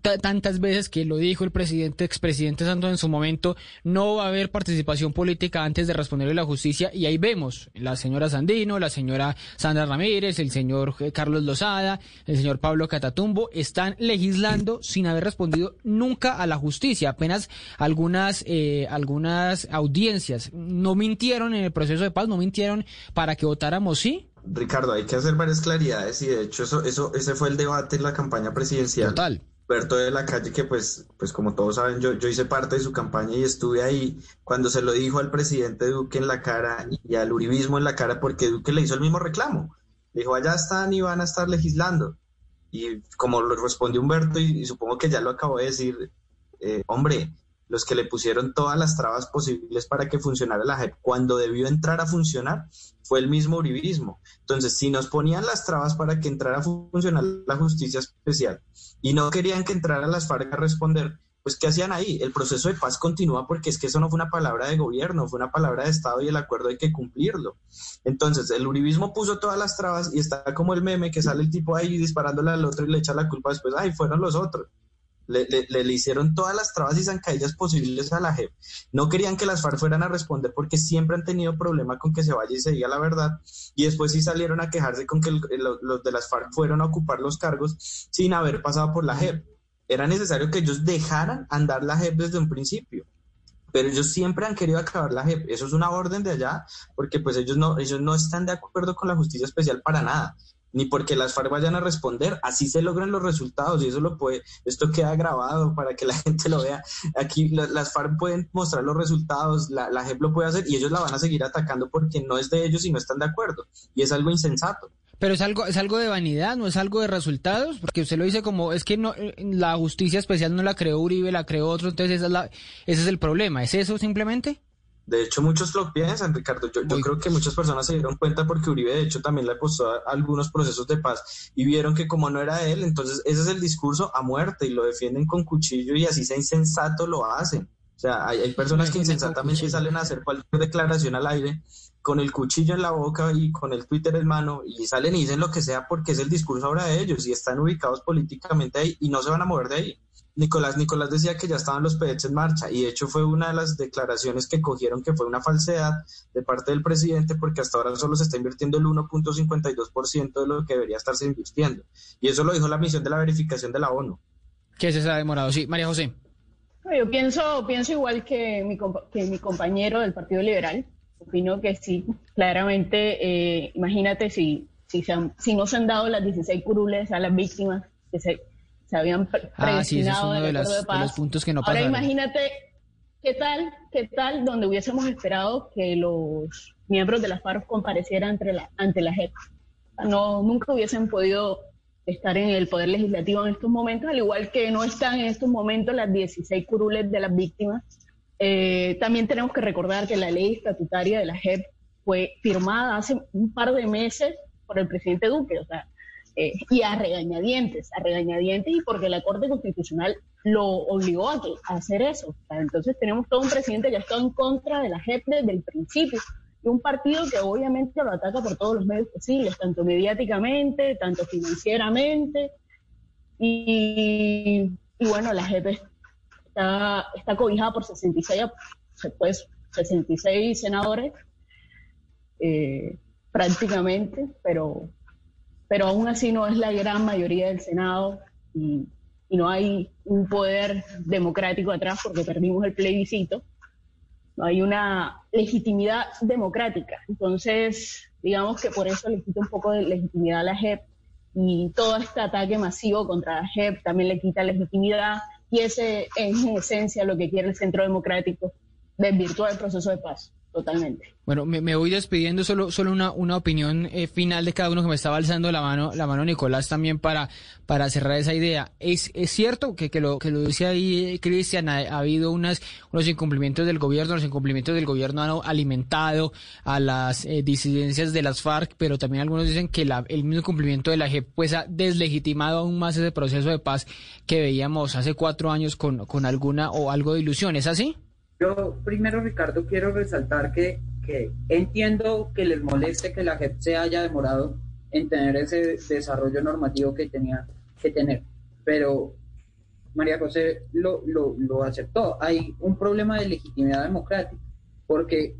tantas veces que lo dijo el presidente, expresidente Santos en su momento, no va a haber participación política antes de responderle a la justicia y ahí vemos la señora Sandino, la señora Sandra Ramírez, el señor Carlos Lozada, el señor Pablo Catatumbo, están legislando sin haber respondido nunca a la justicia, apenas algunas, eh, algunas audiencias. No mintieron en el proceso de paz, no mintieron para que votáramos sí. Ricardo, hay que hacer varias claridades y de hecho eso, eso, ese fue el debate en la campaña presidencial. Total. Berto de la Calle, que pues, pues como todos saben, yo, yo hice parte de su campaña y estuve ahí cuando se lo dijo al presidente Duque en la cara y al uribismo en la cara, porque Duque le hizo el mismo reclamo. Le dijo, allá están y van a estar legislando. Y como lo respondió Humberto, y, supongo que ya lo acabo de decir, eh, hombre, los que le pusieron todas las trabas posibles para que funcionara la JEP cuando debió entrar a funcionar fue el mismo uribismo. Entonces, si nos ponían las trabas para que entrara a funcionar la justicia especial y no querían que entrara las FARC a responder, pues ¿qué hacían ahí? El proceso de paz continúa porque es que eso no fue una palabra de gobierno, fue una palabra de Estado y el acuerdo hay que cumplirlo. Entonces, el uribismo puso todas las trabas y está como el meme que sale el tipo ahí disparándole al otro y le echa la culpa después, ay, fueron los otros. Le, hicieron todas las trabas y zancadillas posibles a la JEP. No querían que las FARC fueran a responder porque siempre han tenido problema con que se vaya y se diga la verdad. Y después sí salieron a quejarse con que los de las FARC fueron a ocupar los cargos sin haber pasado por la JEP. Era necesario que ellos dejaran andar la JEP desde un principio. Pero ellos siempre han querido acabar la JEP. Eso es una orden de allá, porque pues ellos no, ellos no están de acuerdo con la justicia especial para nada ni porque las FARC vayan a responder, así se logran los resultados y eso lo puede, esto queda grabado para que la [laughs] gente lo vea. Aquí la, las FARC pueden mostrar los resultados, la, la JEP lo puede hacer y ellos la van a seguir atacando porque no es de ellos y no están de acuerdo y es algo insensato. Pero es algo, es algo de vanidad, no es algo de resultados, porque usted lo dice como, es que no, la justicia especial no la creó Uribe, la creó otro, entonces esa es la, ese es el problema, ¿es eso simplemente? De hecho, muchos lo piensan, Ricardo. Yo, yo, creo que muchas personas se dieron cuenta porque Uribe, de hecho, también le apostó a algunos procesos de paz y vieron que como no era él, entonces ese es el discurso a muerte y lo defienden con cuchillo y así sea insensato lo hacen. O sea, hay, hay personas que insensatamente salen a hacer cualquier declaración al aire con el cuchillo en la boca y con el Twitter en mano y salen y dicen lo que sea porque es el discurso ahora de ellos y están ubicados políticamente ahí y no se van a mover de ahí. Nicolás, Nicolás decía que ya estaban los PEDES en marcha y de hecho fue una de las declaraciones que cogieron que fue una falsedad de parte del presidente porque hasta ahora solo se está invirtiendo el 1.52% de lo que debería estarse invirtiendo. Y eso lo dijo la misión de la verificación de la ONU. ¿Qué se ha demorado? Sí, María José. Yo pienso, pienso igual que mi, que mi compañero del Partido Liberal. Opino que sí, claramente, eh, imagínate si, si, se han, si no se han dado las 16 curules a las víctimas, que se, se habían ah, sí, ese es uno de, los puntos que no Ahora imagínate qué tal, qué tal donde hubiésemos esperado que los miembros de las FARC comparecieran ante la, ante la JEP. No, nunca hubiesen podido estar en el Poder Legislativo en estos momentos, al igual que no están en estos momentos las 16 curules de las víctimas. Eh, también tenemos que recordar que la ley estatutaria de la JEP fue firmada hace un par de meses por el presidente Duque, o sea, eh, y a regañadientes, a regañadientes y porque la Corte Constitucional lo obligó a, hacer eso. entonces tenemos todo un presidente que estado en contra de la JEP desde el principio y un partido que obviamente lo ataca por todos los medios posibles, tanto mediáticamente, tanto financieramente. Y, bueno, la JEP está, está cobijada por 66, pues, 66 senadores eh, prácticamente, pero, pero aún así no es la gran mayoría del Senado y, no hay un poder democrático atrás porque perdimos el plebiscito. No hay una legitimidad democrática. Entonces, digamos que por eso le quita un poco de legitimidad a la JEP y todo este ataque masivo contra la JEP también le quita legitimidad y ese es en esencia lo que quiere el Centro Democrático, desvirtuar el proceso de paz totalmente. Bueno, me, voy despidiendo, solo, solo una, una opinión eh, final de cada uno que me estaba alzando la mano, la mano Nicolás también para, para cerrar esa idea. Es, es cierto que, que lo que lo dice ahí Cristian, ha, habido unas, unos incumplimientos del gobierno, los incumplimientos del gobierno han alimentado a las eh, disidencias de las FARC, pero también algunos dicen que la, el mismo cumplimiento de la JEP pues ha deslegitimado aún más ese proceso de paz que veíamos hace cuatro años con, con alguna o algo de ilusión. ¿Es así? Yo primero, Ricardo, quiero resaltar que, que entiendo que les moleste que la JEP se haya demorado en tener ese desarrollo normativo que tenía que tener, pero María José lo, lo, lo aceptó. Hay un problema de legitimidad democrática, porque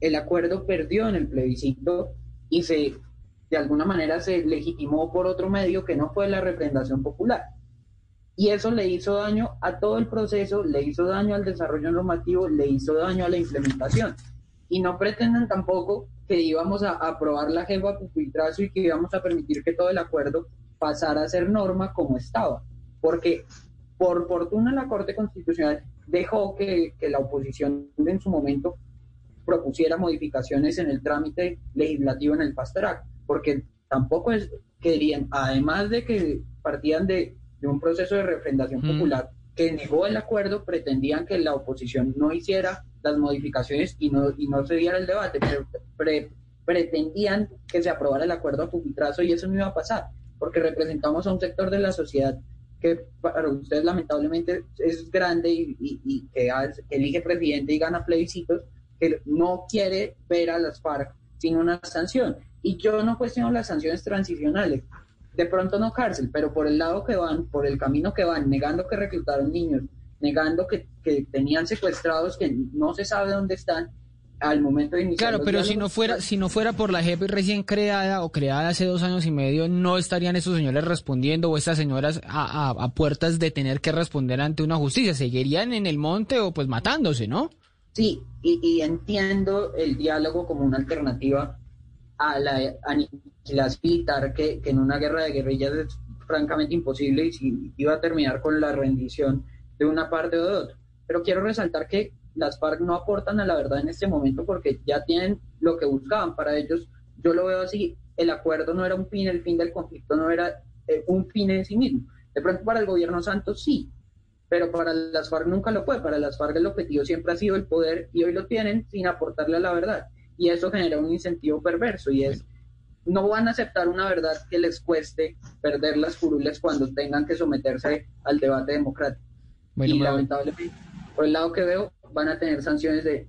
el acuerdo perdió en el plebiscito y se, de alguna manera, se legitimó por otro medio que no fue la representación popular. Y eso le hizo daño a todo el proceso, le hizo daño al desarrollo normativo, le hizo daño a la implementación. Y no pretenden tampoco que íbamos a aprobar la jefa pupitrazo y que íbamos a permitir que todo el acuerdo pasara a ser norma como estaba. Porque por fortuna la Corte Constitucional dejó que, que la oposición en su momento propusiera modificaciones en el trámite legislativo en el Fast porque tampoco es, querían, además de que partían de de un proceso de refrendación mm. popular que negó el acuerdo, pretendían que la oposición no hiciera las modificaciones y no, y no se diera el debate, pero pretendían que se aprobara el acuerdo a pupitrazo y eso no iba a pasar, porque representamos a un sector de la sociedad que para ustedes lamentablemente es grande y, que, elige presidente y gana plebiscitos, que no quiere ver a las FARC sin una sanción. Y yo no cuestiono las sanciones transicionales, de pronto no cárcel, pero por el lado que van, por el camino que van, negando que reclutaron niños, negando que, tenían secuestrados que no se sabe dónde están al momento de iniciar. Claro, pero si no fuera, si no fuera por la JEP recién creada o creada hace dos años y medio, no estarían esos señores respondiendo o estas señoras a, puertas de tener que responder ante una justicia, seguirían en el monte o pues matándose, ¿no? Sí, y, y entiendo el diálogo como una alternativa a la aniquilación que, que en una guerra de guerrillas es francamente imposible y si iba a terminar con la rendición de una parte o de otra. Pero quiero resaltar que las FARC no aportan a la verdad en este momento porque ya tienen lo que buscaban. Para ellos, yo lo veo así, el acuerdo no era un fin, el fin del conflicto no era eh, un fin en sí mismo. De pronto para el gobierno Santos sí, pero para las FARC nunca lo fue. Para las FARC el objetivo siempre ha sido el poder y hoy lo tienen sin aportarle a la verdad y eso genera un incentivo perverso y es no van a aceptar una verdad que les cueste perder las curules cuando tengan que someterse al debate democrático. y lamentablemente, por el lado que veo, van a tener sanciones de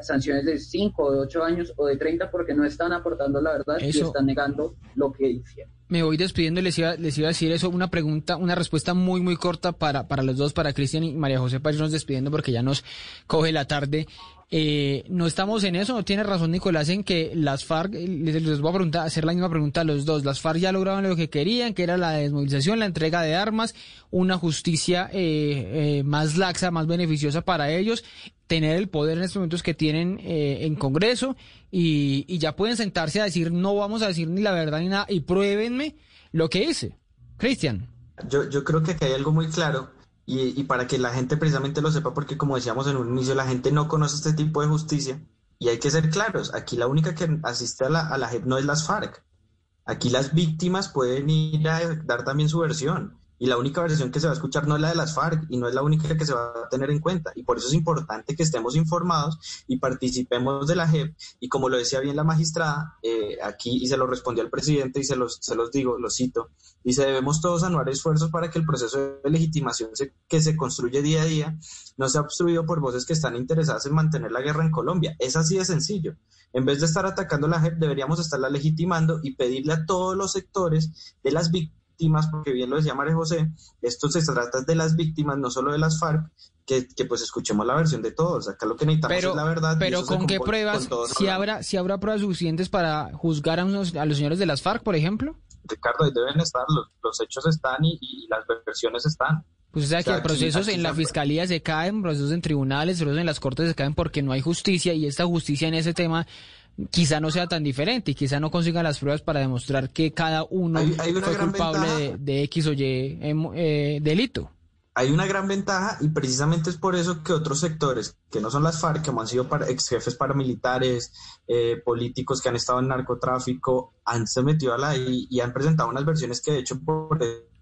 sanciones de 5 de 8 años o de 30 porque no están aportando la verdad y están negando lo que hicieron. Me voy despidiendo les iba, les iba a decir eso, una pregunta, una respuesta muy, muy corta para, para los dos, para Cristian y María José, para irnos despidiendo porque ya nos coge la tarde. Eh, no estamos en eso, no tiene razón Nicolás en que las FARC, eh, les, voy a preguntar, hacer la misma pregunta a los dos, las FARC ya lograron lo que querían, que era la desmovilización, la entrega de armas, una justicia eh, más laxa, más beneficiosa para ellos, tener el poder en estos momentos que tienen en Congreso y, y, ya pueden sentarse a decir no vamos a decir ni la verdad ni nada y pruébenme lo que hice. Cristian. yo, yo creo que hay algo muy claro y, y, para que la gente precisamente lo sepa, porque como decíamos en un inicio, la gente no conoce este tipo de justicia y hay que ser claros, aquí la única que asiste a la, a la JEP no es las FARC, aquí las víctimas pueden ir a dar también su versión y la única versión que se va a escuchar no es la de las FARC y no es la única que se va a tener en cuenta. Y por eso es importante que estemos informados y participemos de la JEP. Y como lo decía bien la magistrada, eh, aquí, y se lo respondió al presidente y se los, se los digo, lo cito, dice, debemos todos anuar esfuerzos para que el proceso de legitimación que se construye día a día no sea obstruido por voces que están interesadas en mantener la guerra en Colombia. Es así de sencillo. En vez de estar atacando la JEP, deberíamos estarla legitimando y pedirle a todos los sectores de las víctimas víctimas, porque bien lo decía María José, esto se trata de las víctimas, no solo de las FARC, que, que pues escuchemos la versión de todos. Acá lo que necesitamos es la verdad. Pero ¿con qué pruebas? si habrá, si habrá pruebas suficientes para juzgar a, unos, a los señores de las FARC, por ejemplo. Ricardo, ahí deben estar, los, los hechos están y, y, las versiones están. Pues o sea, que procesos en la fiscalía se caen, procesos en tribunales, procesos en las cortes se caen porque no hay justicia y esta justicia en ese tema quizá no sea tan diferente y quizá no consiga las pruebas para demostrar que cada uno fue culpable de, X o Y em, eh, delito. Hay una gran ventaja y precisamente es por eso que otros sectores, que no son las FARC, como han sido ex jefes paramilitares, eh, políticos que han estado en narcotráfico, han se metido a la y, y han presentado unas versiones que de hecho por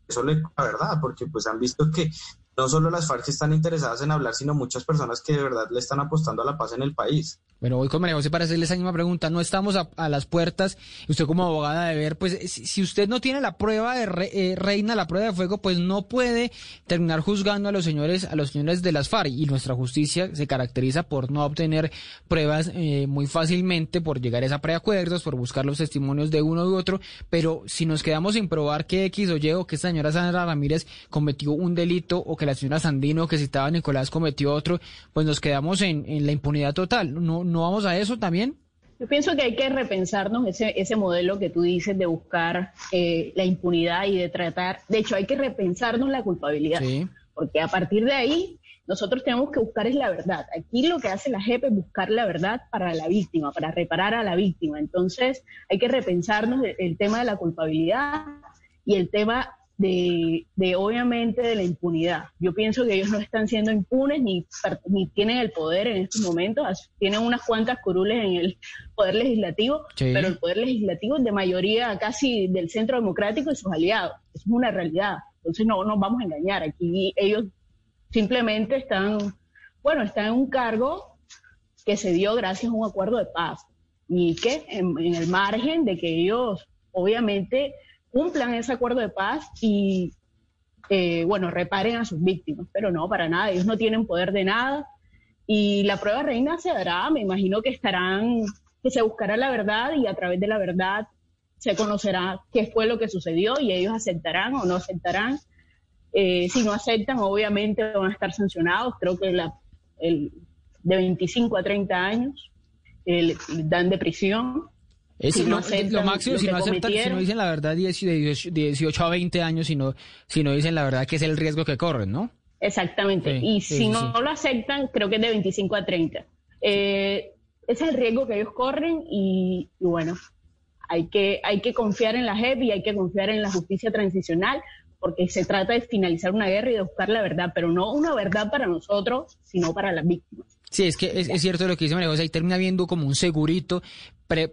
eso le la verdad, porque pues han visto que no solo las FARC están interesadas en hablar, sino muchas personas que de verdad le están apostando a la paz en el país. Bueno, voy con María José para hacerle esa misma pregunta. No estamos a, las puertas, usted como abogada de ver, pues si, usted no tiene la prueba de eh, reina, la prueba de fuego, pues no puede terminar juzgando a los señores, a los señores de las FARC. Y nuestra justicia se caracteriza por no obtener pruebas eh, muy fácilmente, por llegar a esa preacuerdos, por buscar los testimonios de uno u otro. Pero si nos quedamos sin probar que X o Y o que esta señora Sandra Ramírez cometió un delito o que la señora Sandino que citaba Nicolás cometió otro, pues nos quedamos en, en la impunidad total. No, ¿No vamos a eso también? Yo pienso que hay que repensarnos ese, ese modelo que tú dices de buscar eh, la impunidad y de tratar, de hecho hay que repensarnos la culpabilidad, porque a partir de ahí nosotros tenemos que buscar es la verdad. Aquí lo que hace la JEP es buscar la verdad para la víctima, para reparar a la víctima. Entonces hay que repensarnos el tema de la culpabilidad y el tema de, obviamente de la impunidad. Yo pienso que ellos no están siendo impunes ni, ni tienen el poder en estos momentos, tienen unas cuantas curules en el poder legislativo, pero el poder legislativo es de mayoría casi del centro democrático y sus aliados. Eso es una realidad. Entonces no nos vamos a engañar. Aquí ellos simplemente están, bueno, están en un cargo que se dio gracias a un acuerdo de paz y que en el margen de que ellos obviamente cumplan ese acuerdo de paz y, eh, bueno, reparen a sus víctimas. Pero no, para nada, ellos no tienen poder de nada. Y la prueba reina se dará, me imagino que estarán, que se buscará la verdad y a través de la verdad se conocerá qué fue lo que sucedió y ellos aceptarán o no aceptarán. Eh, si no aceptan, obviamente van a estar sancionados. Creo que la, el, de 25 a 30 años dan de prisión. Es lo, máximo, si no aceptan, si no dicen la verdad, de 18 a 20 años, si no, si no dicen la verdad, que es el riesgo que corren, ¿no? Exactamente. y si no lo aceptan, creo que es de 25 a 30. Eh, ese es el riesgo que ellos corren y, bueno, hay que, hay que confiar en la JEP y hay que confiar en la justicia transicional porque se trata de finalizar una guerra y de buscar la verdad, pero no una verdad para nosotros, sino para las víctimas. Sí, es que es, cierto lo que dice María José, y termina viendo como un segurito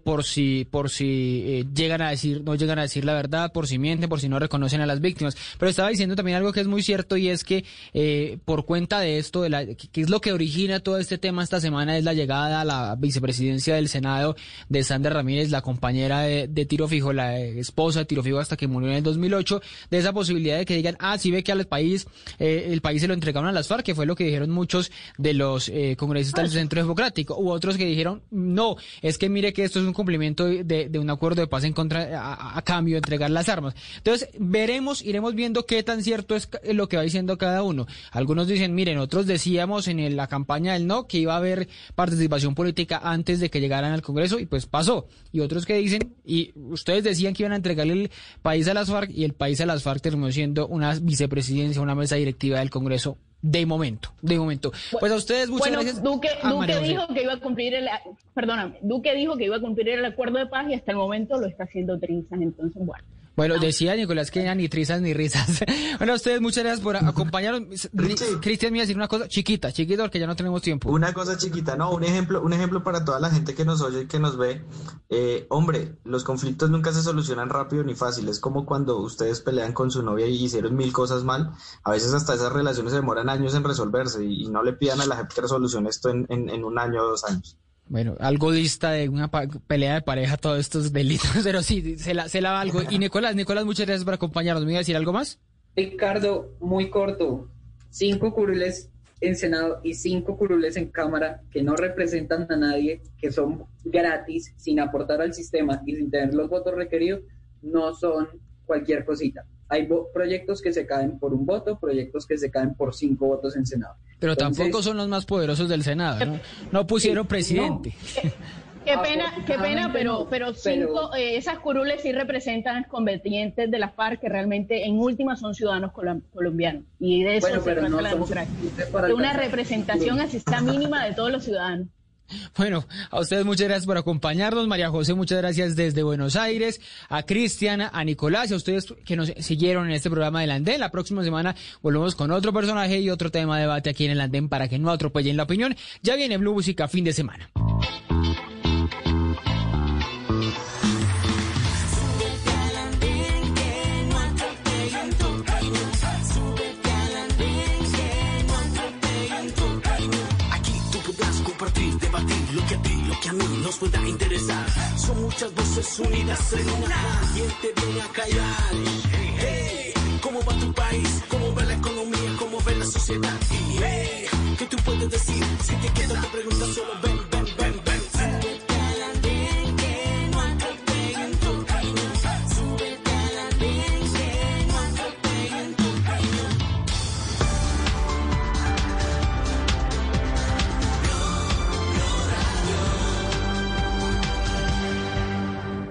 por si, por si eh, llegan a decir, no llegan a decir la verdad, por si mienten, por si no reconocen a las víctimas. Pero estaba diciendo también algo que es muy cierto y es que eh, por cuenta de esto, de la, que, es lo que origina todo este tema esta semana, es la llegada a la vicepresidencia del Senado de Sandra Ramírez, la compañera de, Tiro Fijo, la esposa de Tiro Fijo hasta que murió en el 2008, de esa posibilidad de que digan, ah, sí ve que al país, eh, el país se lo entregaron a las FARC, que fue lo que dijeron muchos de los congresistas del Centro Democrático, u otros que dijeron, no, es que mire que esto es un cumplimiento de, un acuerdo de paz en contra a, cambio de entregar las armas. Entonces, veremos, iremos viendo qué tan cierto es lo que va diciendo cada uno. Algunos dicen, miren, otros decíamos en la campaña del no que iba a haber participación política antes de que llegaran al Congreso y pues pasó. Y otros que dicen, y ustedes decían que iban a entregarle el país a las FARC y el país a las FARC terminó siendo una vicepresidencia, una mesa directiva del Congreso de momento, de momento. Pues a ustedes muchas bueno, gracias. Duque, Duque dijo que iba a cumplir el, perdóname, Duque dijo que iba a cumplir el acuerdo de paz y hasta el momento lo está haciendo Trinzas, entonces bueno. Bueno, decía Nicolás que ni trizas ni risas. [laughs] bueno, a ustedes muchas gracias por acompañarnos. [laughs] Cristian me iba a decir una cosa chiquita, chiquita, porque ya no tenemos tiempo. Una cosa chiquita, no, un ejemplo, un ejemplo para toda la gente que nos oye y que nos ve. Eh, hombre, los conflictos nunca se solucionan rápido ni fácil. Es como cuando ustedes pelean con su novia y hicieron mil cosas mal. A veces hasta esas relaciones demoran años en resolverse y, no le pidan a la gente que resolucione esto en, en un año o dos años. Bueno, algo dista de una pelea de pareja todos estos delitos, [laughs] pero sí, se la, se la algo. Y Nicolás, Nicolás, muchas gracias por acompañarnos. ¿Me iba a decir algo más? Ricardo, muy corto. Cinco curules en Senado y cinco curules en Cámara que no representan a nadie, que son gratis, sin aportar al sistema y sin tener los votos requeridos, no son cualquier cosita. Hay proyectos que se caen por un voto, proyectos que se caen por cinco votos en Senado. Pero tampoco son los más poderosos del Senado, ¿no? No pusieron presidente. [laughs] Qué pena, qué pena, pero, pero cinco, eh, esas curules sí representan convenientes de la FARC que realmente en última son ciudadanos colombianos. Y de eso se trata la democracia. De una representación así está mínima de todos los ciudadanos. [laughs] Bueno, a ustedes muchas gracias por acompañarnos. María José, muchas gracias desde Buenos Aires. A Cristiana, a Nicolás y a ustedes que nos siguieron en este programa del Andén. La próxima semana volvemos con otro personaje y otro tema de debate aquí en el Andén para que no atropellen la opinión. Ya viene Blue Música fin de semana. Nos pueda interesar. Son muchas voces unidas en una. ¿Quién te viene a callar? Hey, ¿cómo va tu país? ¿Cómo va la economía? ¿Cómo va la sociedad? Hey, ¿qué tú puedes decir? Si te quedas te preguntas solo ven,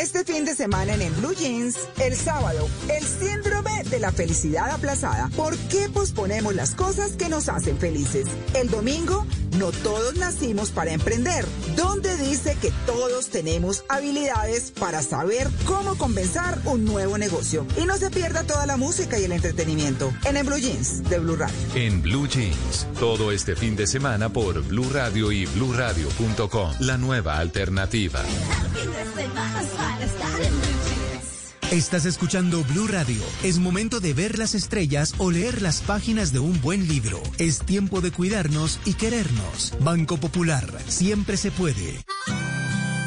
Este fin de semana en, Blue Jeans, el sábado, el síndrome de la felicidad aplazada. ¿Por qué posponemos las cosas que nos hacen felices? El domingo, no todos nacimos para emprender. ¿Dónde dice que todos tenemos habilidades para saber cómo comenzar un nuevo negocio? Y no se pierda toda la música y el entretenimiento en, en Blue Jeans de Blue Radio. En Blue Jeans, todo este fin de semana por Blue Radio y BlueRadio.com. La nueva alternativa. Estás escuchando Blue Radio. Es momento de ver las estrellas o leer las páginas de un buen libro. Es tiempo de cuidarnos y querernos. Banco Popular. Siempre se puede.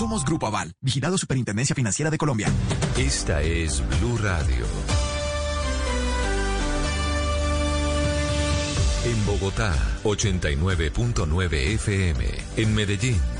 Somos Grupo Aval, vigilado Superintendencia Financiera de Colombia. Esta es Blue Radio. En Bogotá, 89.9 FM. En Medellín.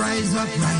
Rise up, rise